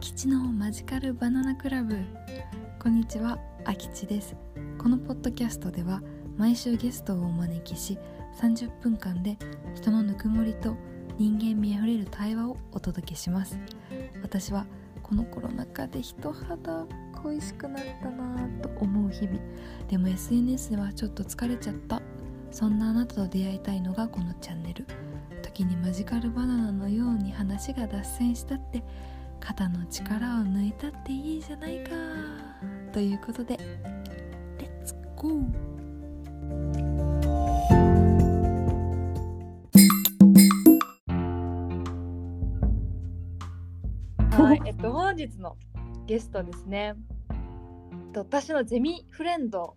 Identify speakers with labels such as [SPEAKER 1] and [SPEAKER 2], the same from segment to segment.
[SPEAKER 1] 吉のマジカルバナナクラブ。こんにちはあきちです。このポッドキャストでは毎週ゲストをお招きし30分間で人のぬくもりと人間味あふれる対話をお届けします。私はこのコロナ禍で人肌恋しくなったなぁと思う日々。でも SNS ではちょっと疲れちゃった。そんなあなたと出会いたいのがこのチャンネル。時にマジカルバナナのように話が脱線したって肩の力を抜いたっていいじゃないかということでレッツゴーはい、えっと本日のゲストですね。えっと私のゼミフレンド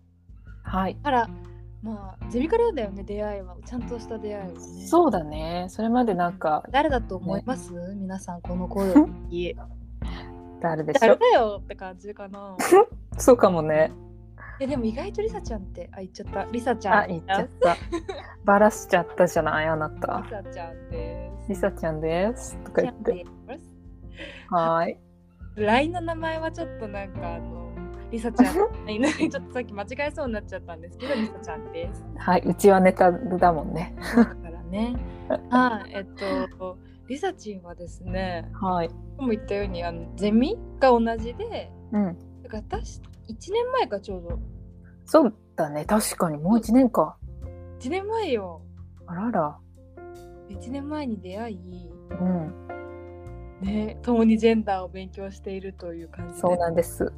[SPEAKER 2] はい。
[SPEAKER 1] まあゼミからだよね出会いはちゃんとした出会いはね。
[SPEAKER 2] そうだね。それまでなんか、
[SPEAKER 1] 誰だと思います、皆さんこの声を聞き
[SPEAKER 2] 誰でしょ
[SPEAKER 1] 誰だよって感じかな。
[SPEAKER 2] そうかもね。
[SPEAKER 1] えでも意外とリサちゃんってあ言っちゃったリサちゃん
[SPEAKER 2] あ、言っちゃった。バラしちゃったじゃない、あな
[SPEAKER 1] リ
[SPEAKER 2] た。
[SPEAKER 1] サちゃんです。
[SPEAKER 2] リサちゃんです。とか言って。はーい。
[SPEAKER 1] LINE の名前はちょっとなんかあのリサちゃん ちょっとさっき間違えそうになっちゃったんですけどリサちゃんです。
[SPEAKER 2] はい。うちはネタだもんね。
[SPEAKER 1] だからね。はい、えっとリサチンはですね、
[SPEAKER 2] はい。
[SPEAKER 1] も言ったようにあのゼミが同じで、
[SPEAKER 2] うん。
[SPEAKER 1] だから私1年前かちょうど
[SPEAKER 2] そうだね。確かにもう一年か。
[SPEAKER 1] 1年前よ。
[SPEAKER 2] あらら。
[SPEAKER 1] 1年前に出会い、
[SPEAKER 2] うん。
[SPEAKER 1] ね、共にジェンダーを勉強しているという感じで。
[SPEAKER 2] そうなんです。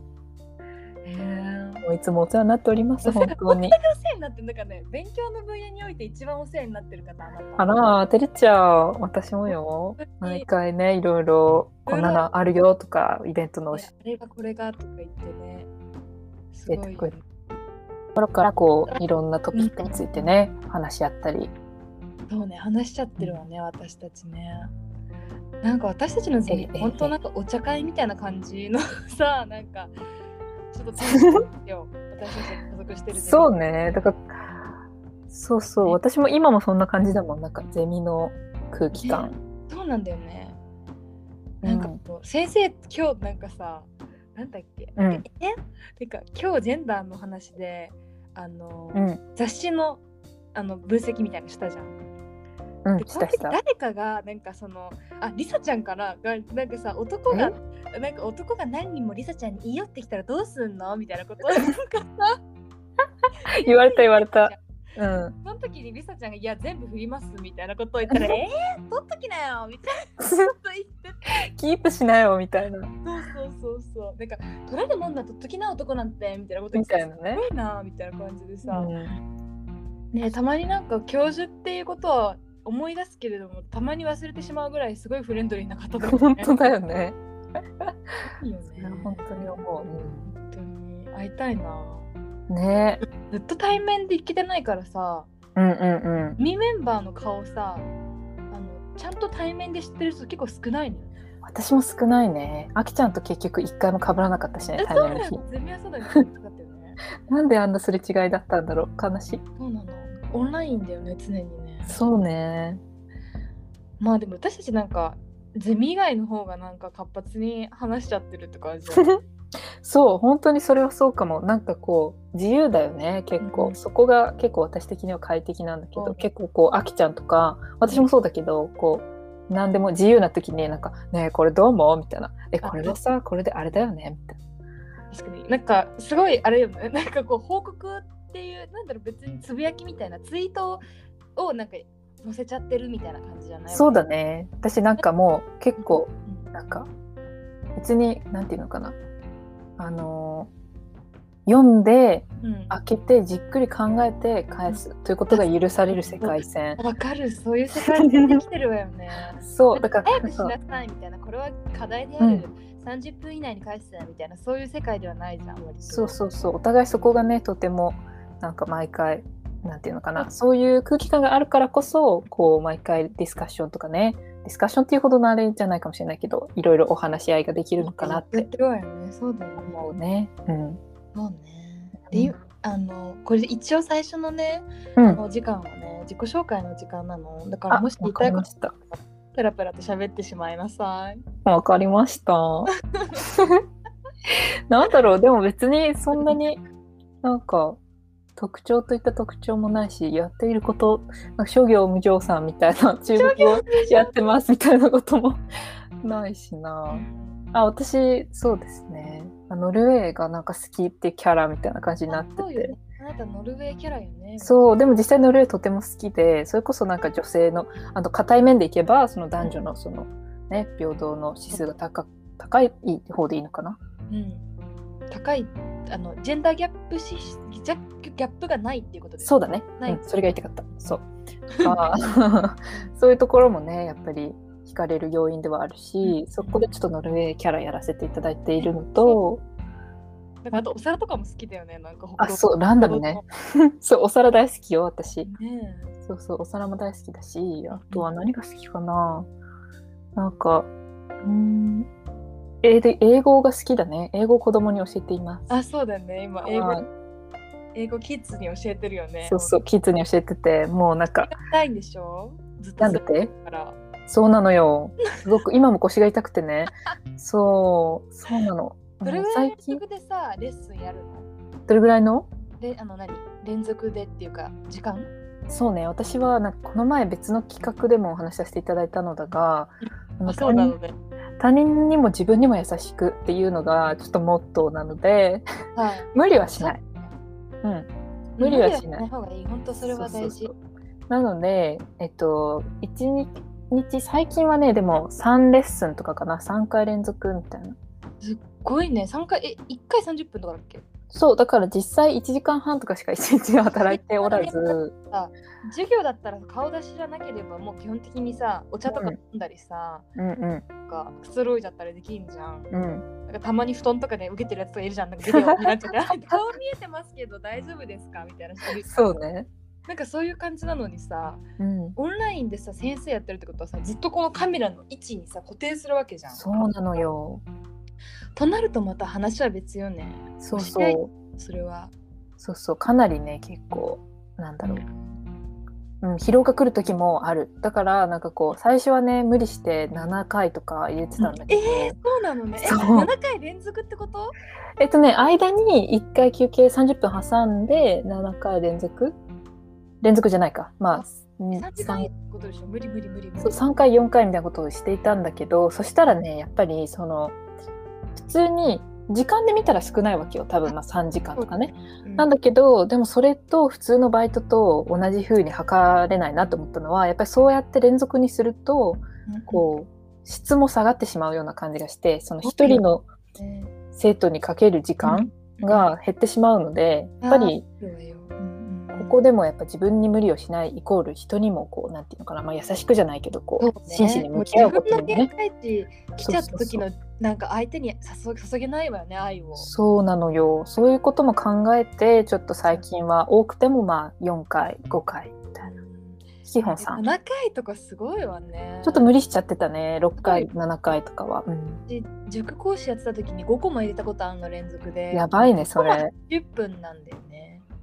[SPEAKER 2] もういつもお世話になっております。本当に。
[SPEAKER 1] お世話になってるなんかね勉強の分野において一番お世話になってる方あなた
[SPEAKER 2] あら、照れちゃう。私もよ。毎回ね、いろいろ、こんなのあるよとか、イベントの
[SPEAKER 1] ねあれがこれがとか言ってねすごい
[SPEAKER 2] 出てくるところから、こう、いろんなトピックについてね、話し合ったり。
[SPEAKER 1] そうね話しちゃってるわね私たちねなんか私たちのゼミ
[SPEAKER 2] ええ
[SPEAKER 1] 本当なんかお茶会みたいな感じのさなんかちょっと楽しい私たちが所属してる
[SPEAKER 2] そうね。だから、そうそう。私も今もそんな感じだもん。なんか、ゼミの空気感。
[SPEAKER 1] そうなんだよね
[SPEAKER 2] うん
[SPEAKER 1] なんかこう先生今日なんかさなんだっけ、
[SPEAKER 2] うん
[SPEAKER 1] え？てか今日ジェンダーの話であの、
[SPEAKER 2] うん。
[SPEAKER 1] 雑誌のあの分析みたいなのしたじゃん。
[SPEAKER 2] うん。
[SPEAKER 1] で
[SPEAKER 2] したした。
[SPEAKER 1] 誰かがなんかそのあリサちゃんからがなんかさ男がなんか男が何人もリサちゃんに言い寄ってきたらどうすんの？みたいなことを なんかさ
[SPEAKER 2] 言われた言われた。うん。
[SPEAKER 1] その時にリサちゃんが「いや全部振ります」みたいなことを言ったら「えー、取っときなよ」みたいなこと言って
[SPEAKER 2] キープしなよ、みたいな。
[SPEAKER 1] そうそうそうそうなんか取れるもんだと時な男なんてみたいなこと言って
[SPEAKER 2] みたいなね
[SPEAKER 1] すごいなみたいな感じでさ、
[SPEAKER 2] うん
[SPEAKER 1] ねたまになんか教授っていうことは思い出すけれどもたまに忘れてしまうぐらいすごいフレンドリーな方だよね。
[SPEAKER 2] 本当だよね。
[SPEAKER 1] いいよね
[SPEAKER 2] 本当に思う。
[SPEAKER 1] 本当に会いたいな。
[SPEAKER 2] ね
[SPEAKER 1] ずっと対面で行けてないからさ、
[SPEAKER 2] うんうんうん。
[SPEAKER 1] ミメンバーの顔さ、あのちゃんと対面で知ってる人結構少ないのよ。
[SPEAKER 2] 私も少ないね。あきちゃんと結局一回も被らなかったしね、
[SPEAKER 1] え
[SPEAKER 2] 対面の日。なんであんなすれ違いだったんだろう？悲しい。
[SPEAKER 1] そうなの？オンラインだよね、常にね。
[SPEAKER 2] そうね。
[SPEAKER 1] まあでも私たちなんか、ゼミ以外の方がなんか活発に話しちゃってるって感じ
[SPEAKER 2] そう、本当にそれはそうかも。なんかこう、自由だよね、結構。
[SPEAKER 1] うん
[SPEAKER 2] そこが結構私的には快適なんだけど、
[SPEAKER 1] うん
[SPEAKER 2] 結構こう、あきちゃんとか、私もそうだけど、こう、何でも自由な時に、なんか、ねえ、これどう思う？みたいな。え、これはさ、これであれだよね？みたい
[SPEAKER 1] 確かに。なんかすごいあれよね。なんかこう報告っていう、なんだろう、別につぶやきみたいなツイートをなんか載せちゃってるみたいな感じじゃな
[SPEAKER 2] な。
[SPEAKER 1] い？
[SPEAKER 2] そうだね。私なんかもう、結構、
[SPEAKER 1] うん。
[SPEAKER 2] なんか、別に、なんていうのかな。あのー読んで、
[SPEAKER 1] うん。
[SPEAKER 2] 開けて、じっくり考えて返すということが許される世界線。
[SPEAKER 1] わかる、そういう世界線できてるわよね。
[SPEAKER 2] そう、だから、
[SPEAKER 1] 早くしなさいみたいな、これは課題である、30分以内に返すみたいな、そういう世界ではないじゃん、
[SPEAKER 2] そうそうそう。お互いそこがねとてもなんか毎回なんていうのかなそういう空気感があるからこそこう毎回ディスカッションとかねディスカッションっていうほどのあれじゃないかもしれないけどいろいろお話し合いができるのかなって
[SPEAKER 1] そうだよね。
[SPEAKER 2] 思うね。うん
[SPEAKER 1] そうね。で、あの、これ一応最初のね、
[SPEAKER 2] うん、
[SPEAKER 1] お時間はね、自己紹介の時間なの。だから
[SPEAKER 2] あ
[SPEAKER 1] もし言
[SPEAKER 2] わ
[SPEAKER 1] いたいこと。ペラペラと喋ってしまいなさい。
[SPEAKER 2] わかりました。なんだろう、でも別にそんなになんか特徴といった特徴もないし、やっていること、諸行無常さんみたいな中国語やってますみたいなことも ないしな。あ、私、そうですね。あノルウェーがなんか好きってキャラみたいな感じになってて。
[SPEAKER 1] ね。あなたノルウェーキャラよね。
[SPEAKER 2] そう、でも実際ノルウェーとても好きで、それこそなんか女性の、あの、硬い面でいけば、その男女のその、ね、平等の指数が高高い方でいいのかな？
[SPEAKER 1] うん。高いあのジェンダーギャップしギャギャップがないっていうことです。
[SPEAKER 2] そうだね。
[SPEAKER 1] ない
[SPEAKER 2] うん、それが言いたかった。そう。そういうところもね、やっぱり惹かれる要因ではあるし、そこでちょっとノルウェーキャラやらせていただいているのと、
[SPEAKER 1] だからあとお皿とかも好きだよね。なんか
[SPEAKER 2] あ、そう、ランダムね。そう、お皿大好きよ、私。
[SPEAKER 1] ね
[SPEAKER 2] そうそう、お皿も大好きだし、あとは何が好きかな。なんか、うーん、英で英語が好きだね。英語を子供に教えています。
[SPEAKER 1] あ、そうだよね。今英語、
[SPEAKER 2] はい
[SPEAKER 1] 英語キッズに教えてるよね。
[SPEAKER 2] そうそう、キッズに教えてて、もうなんか、
[SPEAKER 1] たいんでしょ？ずっと
[SPEAKER 2] なんだって？
[SPEAKER 1] から。
[SPEAKER 2] そうなのよ。すごく、今も腰が痛くてね。そう、そうなの。
[SPEAKER 1] どれぐらい連続でさ、レッスンやるの？
[SPEAKER 2] どれぐらいの？
[SPEAKER 1] で、あの何？連続でっていうか、時間？
[SPEAKER 2] そうね、私はなんかこの前別の企画でもお話しさせていただいたのだが、あの
[SPEAKER 1] あ、そうなのね。
[SPEAKER 2] 他人にも自分にも優しくっていうのがちょっとモットーなので、
[SPEAKER 1] はい。
[SPEAKER 2] 無理はしない。うん。無理はしない
[SPEAKER 1] 方がいい。本当それは大事。
[SPEAKER 2] そうそうそうなので、えっと、1日、最近はね、でも3レッスンとかかな、3回連続みたいな。
[SPEAKER 1] すっごいね。三回、え、一回三十分とかだっけ？
[SPEAKER 2] そう、だから実際1時間半とかしか1日働いておらず、
[SPEAKER 1] 授業だったら顔出しじゃなければもう基本的にさお茶とか飲んだりさ、
[SPEAKER 2] うんうん
[SPEAKER 1] なんかくつろいじゃったりできんじゃん。
[SPEAKER 2] うん。
[SPEAKER 1] なんかたまに布団とかで受けてるやつとかいるじゃん。なんかビデオになっちゃってあ顔見えてますけど大丈夫ですか？みたいな
[SPEAKER 2] そうね。
[SPEAKER 1] なんかそういう感じなのにさ
[SPEAKER 2] うん。
[SPEAKER 1] オンラインでさ先生やってるってことはさずっとこのカメラの位置にさ固定するわけじゃん。
[SPEAKER 2] そうなのよ。
[SPEAKER 1] となるとまた話は別よね。
[SPEAKER 2] そうそ
[SPEAKER 1] う。それは。
[SPEAKER 2] そうそう。かなりね結構なんだろう、うん、疲労が来る時もある。だからなんかこう最初はね無理して7回とか入れてたんだけど、
[SPEAKER 1] えー、そうなのね。え
[SPEAKER 2] そう。
[SPEAKER 1] 7回連続ってこと？
[SPEAKER 2] えっとね間に1回休憩30分挟んで7回連続？連続じゃないか。まあうん
[SPEAKER 1] ?3 時間ってことでしょ。無理無理無理無理。
[SPEAKER 2] そう3回4回みたいなことをしていたんだけどそしたらねやっぱりその普通に時間で見たら少ないわけよ。多分まあ3時間とかね。
[SPEAKER 1] うん。
[SPEAKER 2] なんだけどでもそれと普通のバイトと同じ風に測れないなと思ったのはやっぱりそうやって連続にするとこう質も下がってしまうような感じがしてその一人の生徒にかける時間が減ってしまうのでやっぱりここでもやっぱ自分に無理をしないイコール人にもこうなんていうのかな、まあ、優しくじゃないけどこう
[SPEAKER 1] ね。
[SPEAKER 2] 真摯に向き合うことにもね。
[SPEAKER 1] 自分の限界値来ちゃった時のなんか相手に注注げないわよね愛を。
[SPEAKER 2] そうなのよ。そういうことも考えてちょっと最近は多くてもまあ4回5回みたいな。基本さん。
[SPEAKER 1] 7回とかすごいわね。
[SPEAKER 2] ちょっと無理しちゃってたね。6回7回とかは、うん。
[SPEAKER 1] 私塾講師やってた時に5コマ入れたことあるの連続で。
[SPEAKER 2] やばいねそれ。
[SPEAKER 1] 10分なんだよ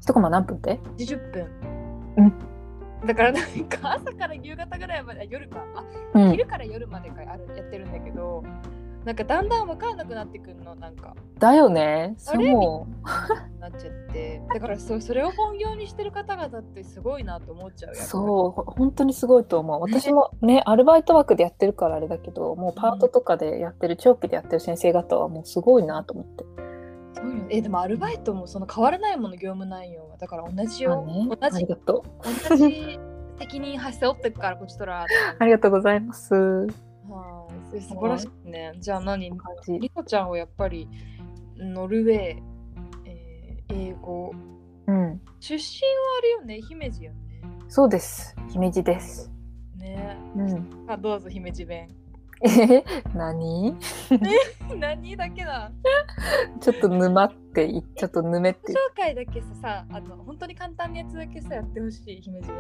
[SPEAKER 1] ね。
[SPEAKER 2] 1コマ何分って
[SPEAKER 1] ？10分。
[SPEAKER 2] うん。
[SPEAKER 1] だからなんか 朝から夕方ぐらいまであ夜か。あ
[SPEAKER 2] うん。
[SPEAKER 1] 昼から夜までかあるやってるんだけどなんかだんだん分からなくなってくるのなんか。
[SPEAKER 2] だよね。そうも
[SPEAKER 1] なっちゃって。だからそそれを本業にしてる方々ってすごいなと思っちゃう
[SPEAKER 2] そう。ほ本当にすごいと思う。私もね アルバイト枠でやってるからあれだけどもうパートとかでやってる長期でやってる先生方はもうすごいなと思って
[SPEAKER 1] そうよね。えでもアルバイトもその変わらないもの業務内容はだから同じよ、
[SPEAKER 2] あねあ
[SPEAKER 1] 同じ同じ責任背負ってるからこっちとら
[SPEAKER 2] ありがとうございます。
[SPEAKER 1] はい素晴らしいね。じゃあ何？
[SPEAKER 2] 感じ。
[SPEAKER 1] リコちゃんはやっぱりノルウェー、えー英語。
[SPEAKER 2] うん。
[SPEAKER 1] 出身はあれよね？姫路よね。
[SPEAKER 2] そうです。姫路です。
[SPEAKER 1] ね。
[SPEAKER 2] うん。
[SPEAKER 1] あどうぞ姫路弁
[SPEAKER 2] え何？
[SPEAKER 1] 何だけだ？
[SPEAKER 2] ちょっと沼っていちょっとぬめって
[SPEAKER 1] 紹介だけささあの本当に簡単なやつだけさやってほしい姫路弁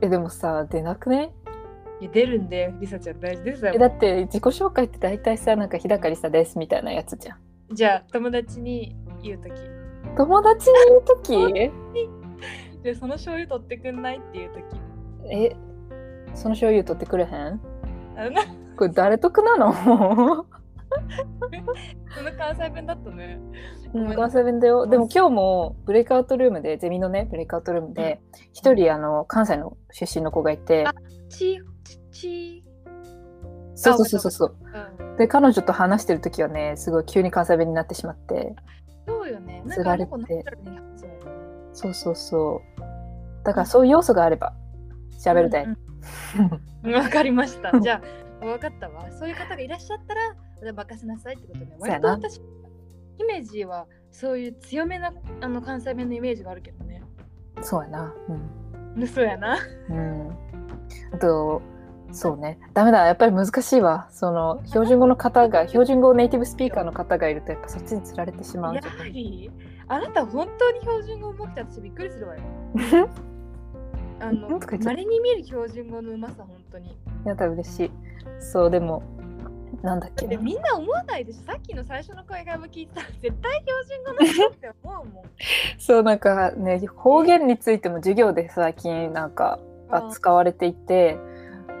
[SPEAKER 2] えでもさ出なくね
[SPEAKER 1] でいや出るんでリサちゃん。大事ですよ。
[SPEAKER 2] えだって自己紹介って大体さなんか日高りさですみたいなやつじゃん。
[SPEAKER 1] じゃあ友達に言うとき
[SPEAKER 2] 友達に言う時？
[SPEAKER 1] でその醤油取ってくんない？っていうとき
[SPEAKER 2] えその醤油取ってくれへん？これ誰得なの？
[SPEAKER 1] その関西弁だったね。
[SPEAKER 2] うん関西弁だよ。でも今日もブレイクアウトルームで、ゼミのね、ブレイクアウトルームで、一人あの関西の出身の子がいて。
[SPEAKER 1] あ、ち、ち、
[SPEAKER 2] そうそうそうそう。そう。
[SPEAKER 1] う。ん。
[SPEAKER 2] で、彼女と話してる時はね、すごい急に関西弁になってしまって、
[SPEAKER 1] そうよね。なん
[SPEAKER 2] つれて。
[SPEAKER 1] そう。
[SPEAKER 2] そうそう。だからそういう要素があれば、喋るで。
[SPEAKER 1] うんうん わかりました。じゃあ、わかったわ。そういう方がいらっしゃったら、任せなさいってことね。割と私、イメージはそういう強めなあの関西弁のイメージがあるけどね。
[SPEAKER 2] そうやな。うん。
[SPEAKER 1] そうやな。
[SPEAKER 2] うん。あと、そうね。ダメだ。やっぱり難しいわ。その、標準語の方が、標準語ネイティブスピーカーの方がいると、やっぱそっちにつられてしまう
[SPEAKER 1] や。はり、あなた本当に標準語うまくて私びっくりするわよ。あの
[SPEAKER 2] なんとか言っちゃった
[SPEAKER 1] まれに見る標準語のうまさ、本当に。
[SPEAKER 2] やだ、嬉しい。そう、でも、なんだっけ
[SPEAKER 1] みんな思わないでしょさっきの最初の会話も聞いたら絶対標準語の人って思うもん。
[SPEAKER 2] そう、なんかね、方言についても授業で最近なんか
[SPEAKER 1] あ
[SPEAKER 2] 扱われていて、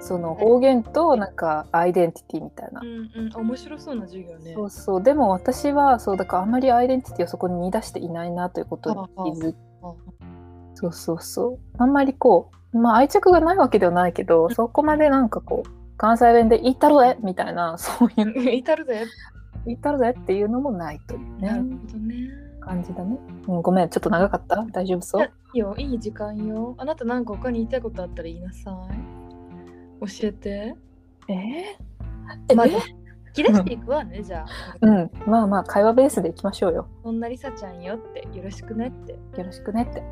[SPEAKER 2] その方言となんかアイデンティティみたいな
[SPEAKER 1] う。んうん、面白そうな授業ね。
[SPEAKER 2] そうそうでも私はそうだからあんまりアイデンティティをそこに見出していないなということに気づ
[SPEAKER 1] あ
[SPEAKER 2] そうそうそうあんまりこうまあ愛着がないわけではないけどそこまでなんかこう関西弁で「言ったるぜ!」みたいなそういう
[SPEAKER 1] 至るぜ。
[SPEAKER 2] 「言ったるぜ!」っていうのもないという
[SPEAKER 1] なる
[SPEAKER 2] ね
[SPEAKER 1] ほどね。
[SPEAKER 2] 感じだね、うん、ごめんちょっと長かった大丈夫そ
[SPEAKER 1] いう？やいいよ、いい時間よ。あなたなんか他に言いたいことあったら言いなさい。教えて。
[SPEAKER 2] えー、
[SPEAKER 1] まあ、
[SPEAKER 2] え
[SPEAKER 1] 引き出していくわね、じゃあ。
[SPEAKER 2] うんまあまあ会話ベースでいきましょうよ
[SPEAKER 1] そんなりさちゃんよって、よろしくねって。
[SPEAKER 2] よろしくねって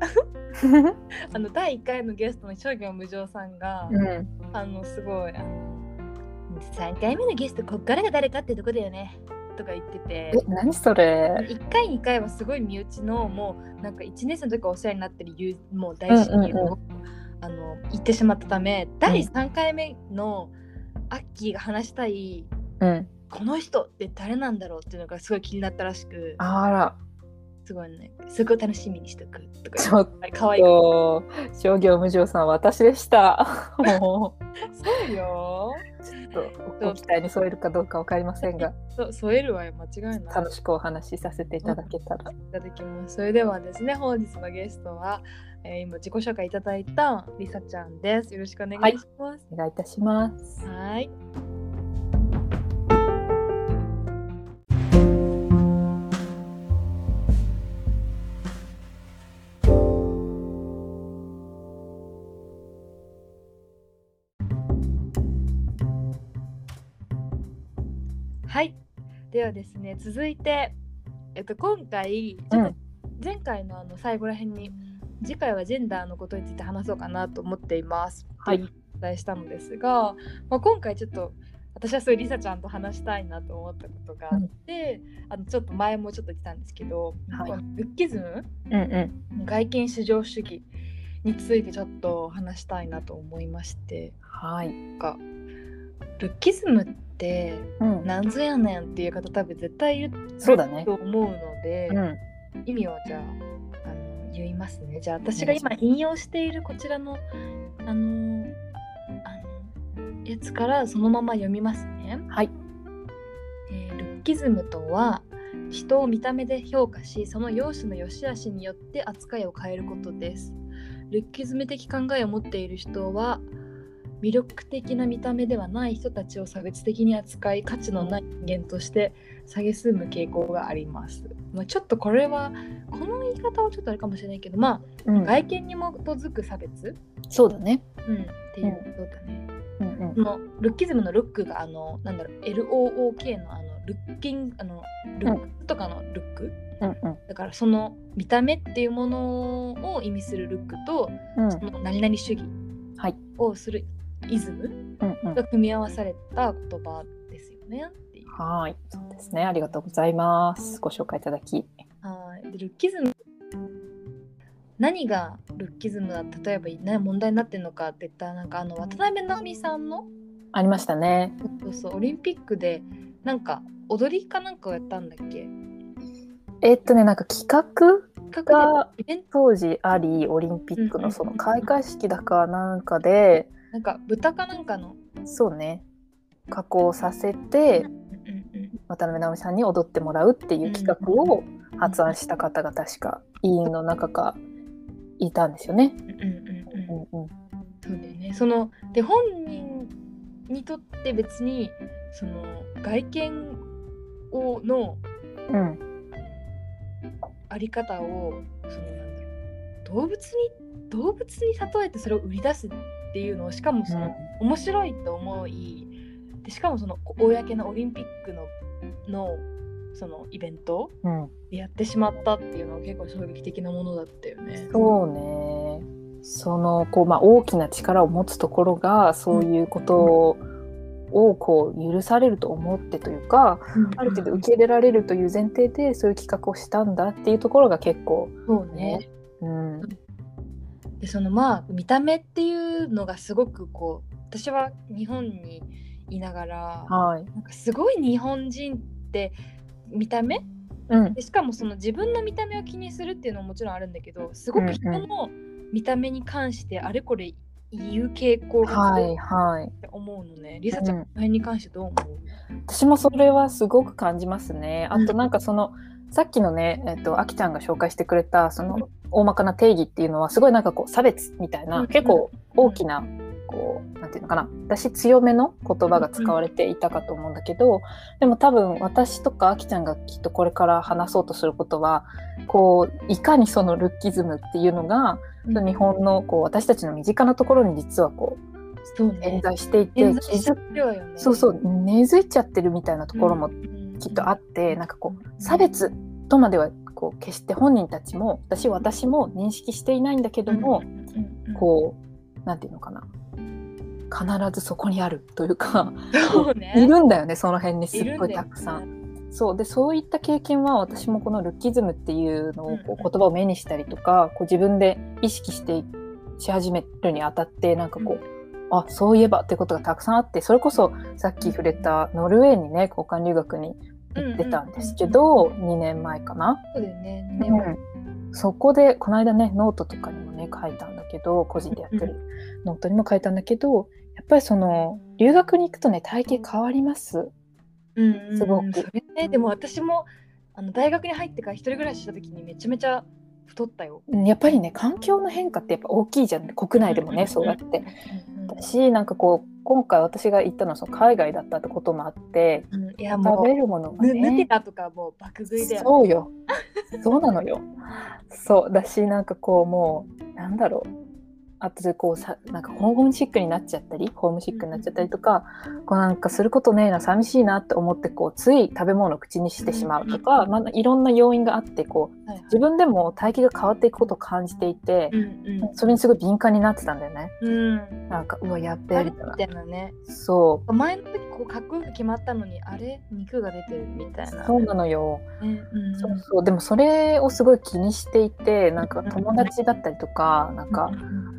[SPEAKER 1] あの、第1回のゲストの商業無常さんが、
[SPEAKER 2] うん。
[SPEAKER 1] あの、すごい、あの、3回目のゲスト、こっからが誰かってとこだよね。とか言ってて。
[SPEAKER 2] え。何それ
[SPEAKER 1] ？1回2回はすごい身内のもうなんか1年生の時お世話になってる友もう大親友あの言ってしまったため第3回目のアッキーが話したい
[SPEAKER 2] うん。
[SPEAKER 1] この人って誰なんだろうっていうのがすごい気になったらしく。
[SPEAKER 2] あら
[SPEAKER 1] すごいねすごい楽しみにしとくとか
[SPEAKER 2] ちょっ
[SPEAKER 1] 言ってかわいい
[SPEAKER 2] 商業無常さん私でしたも
[SPEAKER 1] そうよ
[SPEAKER 2] うちょっとご期待に添えるかどうかわかりませんが
[SPEAKER 1] そ添えるわよ間違いない
[SPEAKER 2] 楽しくお話しさせていただけたら
[SPEAKER 1] いただきます。それではですね、本日のゲストは、えー今自己紹介いただいたりさちゃんです。よろしくお願いします。
[SPEAKER 2] お願いいたします
[SPEAKER 1] はい。はい。ではですね、続いて、えっと、今回、ちょっと前回のあの最後らへんに、次回はジェンダーのことについて話そうかなと思っています。
[SPEAKER 2] はい。
[SPEAKER 1] お伝えしたのですが、まあ、今回ちょっと私はそういうりさちゃんと話したいなと思ったことがあって、あのちょっと前もちょっと言ってたんですけど、
[SPEAKER 2] はい。
[SPEAKER 1] このルッキズム
[SPEAKER 2] うんうん。
[SPEAKER 1] 外見至上主義についてちょっと話したいなと思いまして
[SPEAKER 2] はい
[SPEAKER 1] ルッキズムって
[SPEAKER 2] うん。
[SPEAKER 1] なんぞやねんっていう方多分絶対いる
[SPEAKER 2] そうだね。
[SPEAKER 1] と思うので、
[SPEAKER 2] うん。
[SPEAKER 1] 意味をじゃああの言いますね。じゃあ私が今引用しているこちらのあのあのやつからそのまま読みますね。
[SPEAKER 2] はい。
[SPEAKER 1] えールッキズムとは人を見た目で評価しその容姿の良し悪しによって扱いを変えることです。ルッキズム的考えを持っている人は魅力的な見た目ではない人たちを差別的に扱い価値のない人間として蔑む傾向があります。まあ、ちょっとこれはこの言い方はちょっとあれかもしれないけどま
[SPEAKER 2] うん。
[SPEAKER 1] あ外見に基づく差別、
[SPEAKER 2] そうだね。
[SPEAKER 1] うん、っていうことだね。
[SPEAKER 2] うん。うん
[SPEAKER 1] このルッキズムのルックがあのなんだろう LOOK のあのルッキンあのルックとかのルック、
[SPEAKER 2] うんうん。
[SPEAKER 1] だからその見た目っていうものを意味するルックと
[SPEAKER 2] うん。
[SPEAKER 1] その何々主義
[SPEAKER 2] はい。
[SPEAKER 1] をするイズム？
[SPEAKER 2] うんうん。
[SPEAKER 1] が組み合わされた言葉ですよね。っていう。
[SPEAKER 2] はい。そうですね。ありがとうございます。ご紹介いただき。
[SPEAKER 1] はい。でルッキズム。何がルッキズムだ例えば何問題になってるのかって言ったらなんかあの渡辺直美さんの
[SPEAKER 2] ありましたね。
[SPEAKER 1] そうそう。オリンピックでなんか踊りかなんかをやったんだっけ？
[SPEAKER 2] えっとねなんか企画が当時ありオリンピック
[SPEAKER 1] うんうん
[SPEAKER 2] のその開会式だかなんかで
[SPEAKER 1] なんか豚かなんかの？
[SPEAKER 2] そうね。加工させて渡辺直美さんに踊ってもらうっていう企画を発案した方が確か委員の中かいたんですよね。
[SPEAKER 1] そうだよね。そので本人にとって別にその外見をの
[SPEAKER 2] うん。
[SPEAKER 1] あり方をその動物に動物に例えてそれを売り出すっていうのをしかもその、面白いと思いでしかもその公のオリンピックののそのイベント
[SPEAKER 2] うん、
[SPEAKER 1] でやってしまったっていうのは結構衝撃的なものだったよね。
[SPEAKER 2] そうね。そのこう、まあ、大きな力を持つところがそういうことをこう許されると思ってというかある程度受け入れられるという前提でそういう企画をしたんだっていうところが結構、
[SPEAKER 1] そうね。
[SPEAKER 2] うん、
[SPEAKER 1] でそのまあ見た目っていうのがすごくこう私は日本にいながら
[SPEAKER 2] はい、
[SPEAKER 1] なんかすごい日本人って見た目？
[SPEAKER 2] うん。
[SPEAKER 1] でしかもその自分の見た目を気にするっていうのももちろんあるんだけどすごく人の見た目に関してあれこれ言う傾向が
[SPEAKER 2] はい
[SPEAKER 1] 強い
[SPEAKER 2] はい。
[SPEAKER 1] って思うのね。りさちゃん、
[SPEAKER 2] うん
[SPEAKER 1] この辺に関してどう思う？
[SPEAKER 2] 私もそれはすごく感じますね。あとなんかその、さっきのね、えっと、あきちゃんが紹介してくれたその大まかな定義っていうのはすごいなんかこう差別みたいな、
[SPEAKER 1] うん
[SPEAKER 2] 結構大きなこうなんていうのかな私強めの言葉が使われていたかと思うんだけど、でも多分私とかあきちゃんがきっとこれから話そうとすることはこういかにそのルッキズムっていうのが、日本のこう私たちの身近なところに実はこう
[SPEAKER 1] そう
[SPEAKER 2] 在していて根付いちゃってるみたいなところもきっとあって、なんかこう差別とまではこう決して本人たちも私私も認識していないんだけども、こうなんていうのかな。必ずそこにあるというか
[SPEAKER 1] ね。
[SPEAKER 2] いるんだよねその辺にすっごいたくさん。そうでそういった経験は私もこのルッキズムっていうのをこ
[SPEAKER 1] うん。
[SPEAKER 2] う言葉を目にしたりとかこう自分で意識してし始めるにあたってなんかこう、あそういえばってことがたくさんあってそれこそさっき触れたノルウェーにね交換留学に行ってたんですけど、2年前かな。
[SPEAKER 1] そうだよね。
[SPEAKER 2] そこでこの間ねノートとかにもね書いたんだけど個人でやってるノートにも書いたんだけどやっぱりその留学に行くとね体型変わります？
[SPEAKER 1] うん
[SPEAKER 2] すごく
[SPEAKER 1] ね、でも私もあの大学に入ってから一人暮らしした時にめちゃめちゃ太ったよ。
[SPEAKER 2] うんやっぱりね環境の変化ってやっぱ大きいじゃん国内でもね、そうやって。
[SPEAKER 1] うんうん
[SPEAKER 2] だしなんかこう今回私が行ったのはその海外だったってこともあって
[SPEAKER 1] うんいや
[SPEAKER 2] 食
[SPEAKER 1] も
[SPEAKER 2] べるものが
[SPEAKER 1] うヌヌテとかもう爆食いだよ。
[SPEAKER 2] そうよ。そうなのよ。そう。だしなんかこうもうなんだろうあとでこうさなんかホームシックになっちゃったりホームシックになっちゃったりとかこうなんかすることねえな寂しいなって思ってこうつい食べ物を口にしてしまうとか、まあ、いろんな要因があってこう自分でも体型が変わっていくことを感じていて
[SPEAKER 1] う、ん
[SPEAKER 2] それにすごい敏感になってたんだよね。
[SPEAKER 1] うん。うん。
[SPEAKER 2] なんかうわやっべ
[SPEAKER 1] あれみ
[SPEAKER 2] えみたいな
[SPEAKER 1] ね。
[SPEAKER 2] そう
[SPEAKER 1] 前の時こうかっこよく決まったのにあれ？肉が出てるみたいな。
[SPEAKER 2] そうなのよ、
[SPEAKER 1] ねうん
[SPEAKER 2] そうそうでもそれをすごい気にしていてなんか友達だったりとかなんか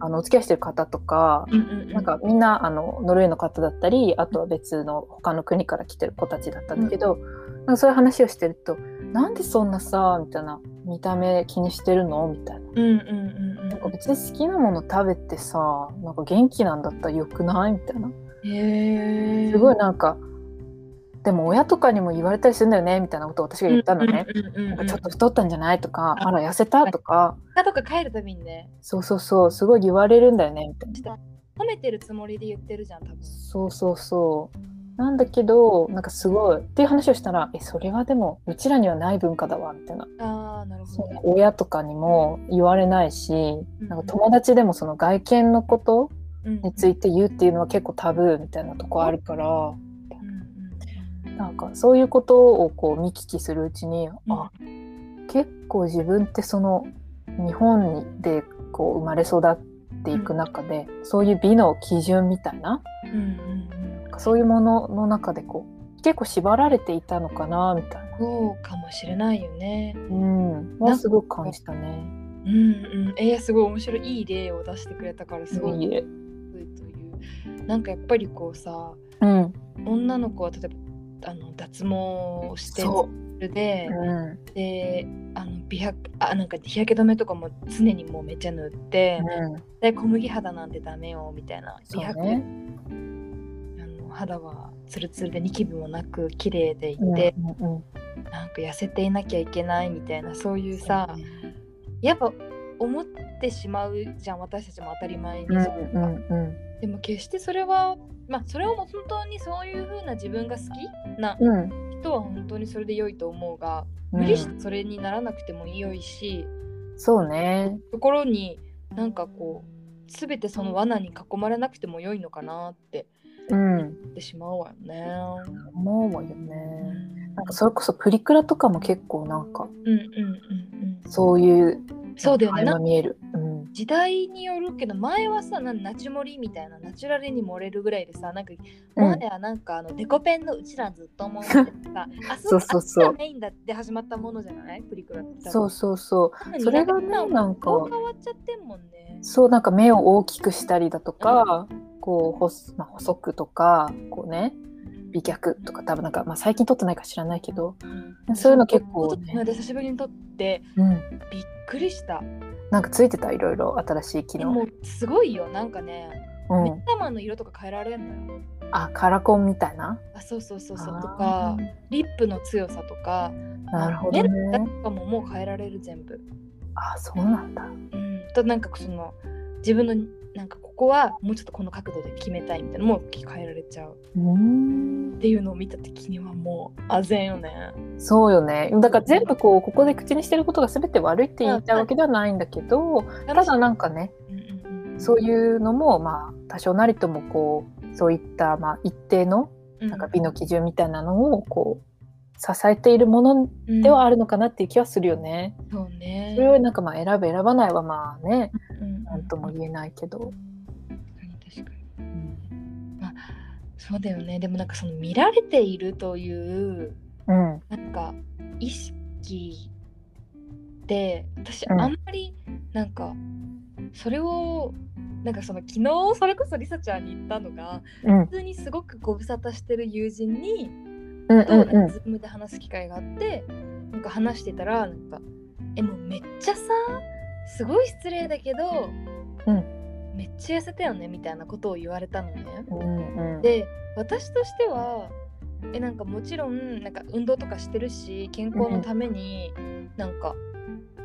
[SPEAKER 2] あのお付き合いしてる方とか
[SPEAKER 1] うんうんうん
[SPEAKER 2] なんかみんなあのノルウェーの方だったりあとは別の他の国から来てる子たちだったんだけど、なんかそういう話をしてると「なんでそんなさ」みたいな「見た目気にしてるの?」みたいな。
[SPEAKER 1] うんうんうんうん
[SPEAKER 2] なんか別に好きなもの食べてさなんか元気なんだったらよくない？みたいな。すごいなんかでも親とかにも言われたりするんだよねみたいなことを私が言ったのね、ちょっと太ったんじゃない？とか、
[SPEAKER 1] あ
[SPEAKER 2] あら痩せたとか、
[SPEAKER 1] 他とか帰るたびにね
[SPEAKER 2] そうそうそう、すごい言われるんだよねみたいな。
[SPEAKER 1] 褒めてるつもりで言ってるじゃん多分。
[SPEAKER 2] そうそうそう。なんだけど、なんかすごいっていう話をしたら、え、それはでもうちらにはない文化だわみたいな。
[SPEAKER 1] ああなるほどね。
[SPEAKER 2] 親とかにも言われないし、
[SPEAKER 1] うん
[SPEAKER 2] なんか友達でもその外見のこと
[SPEAKER 1] うん
[SPEAKER 2] について言うっていうのは結構タブーみたいなとこあるから、
[SPEAKER 1] うんうん
[SPEAKER 2] なんかそういうことをこう見聞きするうちに、
[SPEAKER 1] うん
[SPEAKER 2] あ結構自分ってその日本でこう生まれ育っていく中で、そういう美の基準みたいな
[SPEAKER 1] うんうんうん
[SPEAKER 2] そういうものの中でこう結構縛られていたのかなみたいな、
[SPEAKER 1] そうかもしれないよね。
[SPEAKER 2] うん、はすごく感じたね。
[SPEAKER 1] うんうん。えー、すごい面白いいい例を出してくれたからすごい
[SPEAKER 2] いいえ
[SPEAKER 1] という。なんかやっぱりこうさ
[SPEAKER 2] うん、
[SPEAKER 1] 女の子は例えばあの脱毛をして
[SPEAKER 2] そ
[SPEAKER 1] で、
[SPEAKER 2] う、うん。
[SPEAKER 1] であの美白あなんか日焼け止めとかも常にもうめっちゃ塗って、
[SPEAKER 2] うん、
[SPEAKER 1] で小麦肌なんてダメよみたいな美白、
[SPEAKER 2] ね。
[SPEAKER 1] いや肌はツルツルでニキビもなく綺麗でいて、
[SPEAKER 2] うんうんうん。
[SPEAKER 1] なんか痩せていなきゃいけないみたいなそういうさやっぱ思ってしまうじゃん私たちも当たり前に、
[SPEAKER 2] うん
[SPEAKER 1] う
[SPEAKER 2] んうん。
[SPEAKER 1] でも決してそれはまあそれを本当にそういう風な自分が好きな
[SPEAKER 2] うん。
[SPEAKER 1] 人は本当にそれで良いと思うが、
[SPEAKER 2] うん。
[SPEAKER 1] 無理してそれにならなくても良いし
[SPEAKER 2] そうね。
[SPEAKER 1] ところになんかこう全てその罠に囲まれなくても良いのかなって
[SPEAKER 2] うん。
[SPEAKER 1] 言ってしまうわよね。
[SPEAKER 2] 思うわよね。なんかそれこそプリクラとかも結構なんか
[SPEAKER 1] うんうんうんうん。
[SPEAKER 2] そういう
[SPEAKER 1] そうだよね。
[SPEAKER 2] 見える。うん
[SPEAKER 1] 時代によるけど前はさなんナチュモリみたいなナチュラルに盛れるぐらいでさなんか
[SPEAKER 2] うん。
[SPEAKER 1] もはやなんかあのデコペンのうちらずっと思ってさ あ
[SPEAKER 2] そうそうそう。
[SPEAKER 1] メインだって始まったものじゃない？プリクラって
[SPEAKER 2] そうそうそう。それがねなんか
[SPEAKER 1] 変わっちゃってんもんね。
[SPEAKER 2] そうなんか目を大きくしたりだとか、こう細,、まあ、細くとかこうね美脚とか多分なんか、まあ、最近撮ってないか知らないけど、そういうの結構ね。
[SPEAKER 1] 久しぶりに撮って
[SPEAKER 2] うん、
[SPEAKER 1] びっくりした。
[SPEAKER 2] なんかついてたいろいろ新しい機能、
[SPEAKER 1] でもすごいよなんかね、目
[SPEAKER 2] うん、
[SPEAKER 1] 玉の色とか変えられんのよ。
[SPEAKER 2] あカラコンみたいな？
[SPEAKER 1] あそうそうそうそう。とかリップの強さとか
[SPEAKER 2] なるほどね。
[SPEAKER 1] とかももう変えられる全部。
[SPEAKER 2] あそうなんだ。
[SPEAKER 1] うん、となんかその自分のなんかここはもうちょっとこの角度で決めたいみたいなのも変えられちゃうっていうのを見た時にはもうあぜんよね。
[SPEAKER 2] そうよねだから全部こうここで口にしてることが全て悪いって言いたいわけではないんだけどただなんかね
[SPEAKER 1] うんうんうん
[SPEAKER 2] そういうのもまあ多少なりともこうそういったまあ一定の
[SPEAKER 1] うん
[SPEAKER 2] なんか美の基準みたいなのをこう支えているものではあるのかなっていう気はするよね。
[SPEAKER 1] うんそうね。
[SPEAKER 2] それをなんかまあ選ぶ選ばないはまあね
[SPEAKER 1] うん
[SPEAKER 2] なんとも言えないけど。
[SPEAKER 1] 確かに。確かに。そうだよね。でもなんかその見られているという
[SPEAKER 2] うん。
[SPEAKER 1] なんか意識で私
[SPEAKER 2] うん
[SPEAKER 1] あんまりなん。かそれをなんかその昨日それこそりさちゃんに言ったのが
[SPEAKER 2] うん。
[SPEAKER 1] 普通にすごくご無沙汰してる友人に
[SPEAKER 2] うん
[SPEAKER 1] となん。か
[SPEAKER 2] うん
[SPEAKER 1] ズームで話す機会があってなんか話してたらなんか「えもうめっちゃさすごい失礼だけど、
[SPEAKER 2] うん
[SPEAKER 1] めっちゃ痩せたよね」みたいなことを言われたのね。
[SPEAKER 2] うんうん。
[SPEAKER 1] で私としてはえなんかもちろんなんか運動とかしてるし健康のためになんか、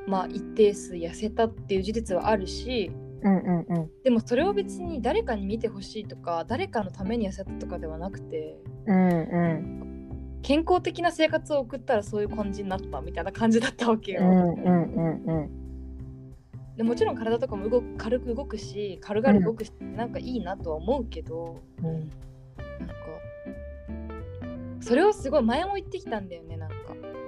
[SPEAKER 1] まあ一定数痩せたっていう事実はあるし
[SPEAKER 2] うんうんうん。
[SPEAKER 1] でもそれを別に誰かに見てほしいとか誰かのために痩せたとかではなくて
[SPEAKER 2] うんうん。
[SPEAKER 1] 健康的な生活を送ったらそういう感じになったみたいな感じだったわけよ。
[SPEAKER 2] うんうんうんうん
[SPEAKER 1] でもちろん体とかも動く軽く動くし軽々動くし、なんかいいなとは思うけど
[SPEAKER 2] うん
[SPEAKER 1] なんかそれをすごい前も言ってきたんだよねなんか。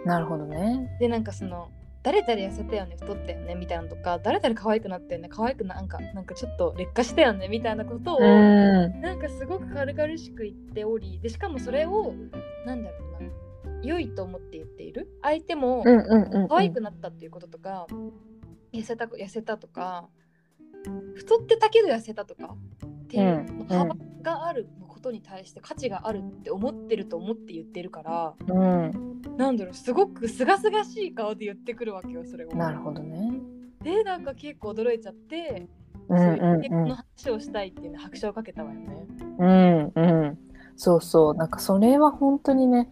[SPEAKER 2] なるほどね。
[SPEAKER 1] でなんかその誰々痩せたよね太ったよねみたいなのとか誰々可愛くなったよね可愛くなんかなんかちょっと劣化したよねみたいなことを、
[SPEAKER 2] うん
[SPEAKER 1] なんかすごく軽々しく言っておりでしかもそれをなんだろうな良いと思って言っている相手も
[SPEAKER 2] うんうんうんうん
[SPEAKER 1] 可愛くなったっていうこととか、痩せた痩せたとか太ってたけど痩せたとかっていう
[SPEAKER 2] うん
[SPEAKER 1] 幅があることに対して価値があるって思ってると思って言ってるから
[SPEAKER 2] うん
[SPEAKER 1] なんだろうすごくすがすがしい顔で言ってくるわけよそれを。
[SPEAKER 2] なるほどね。
[SPEAKER 1] でなんか結構驚いちゃって、
[SPEAKER 2] うん
[SPEAKER 1] そういう結婚の話をしたいっていうね拍車をかけたわよね。
[SPEAKER 2] うんうん、そうそうなんかそれは本当にね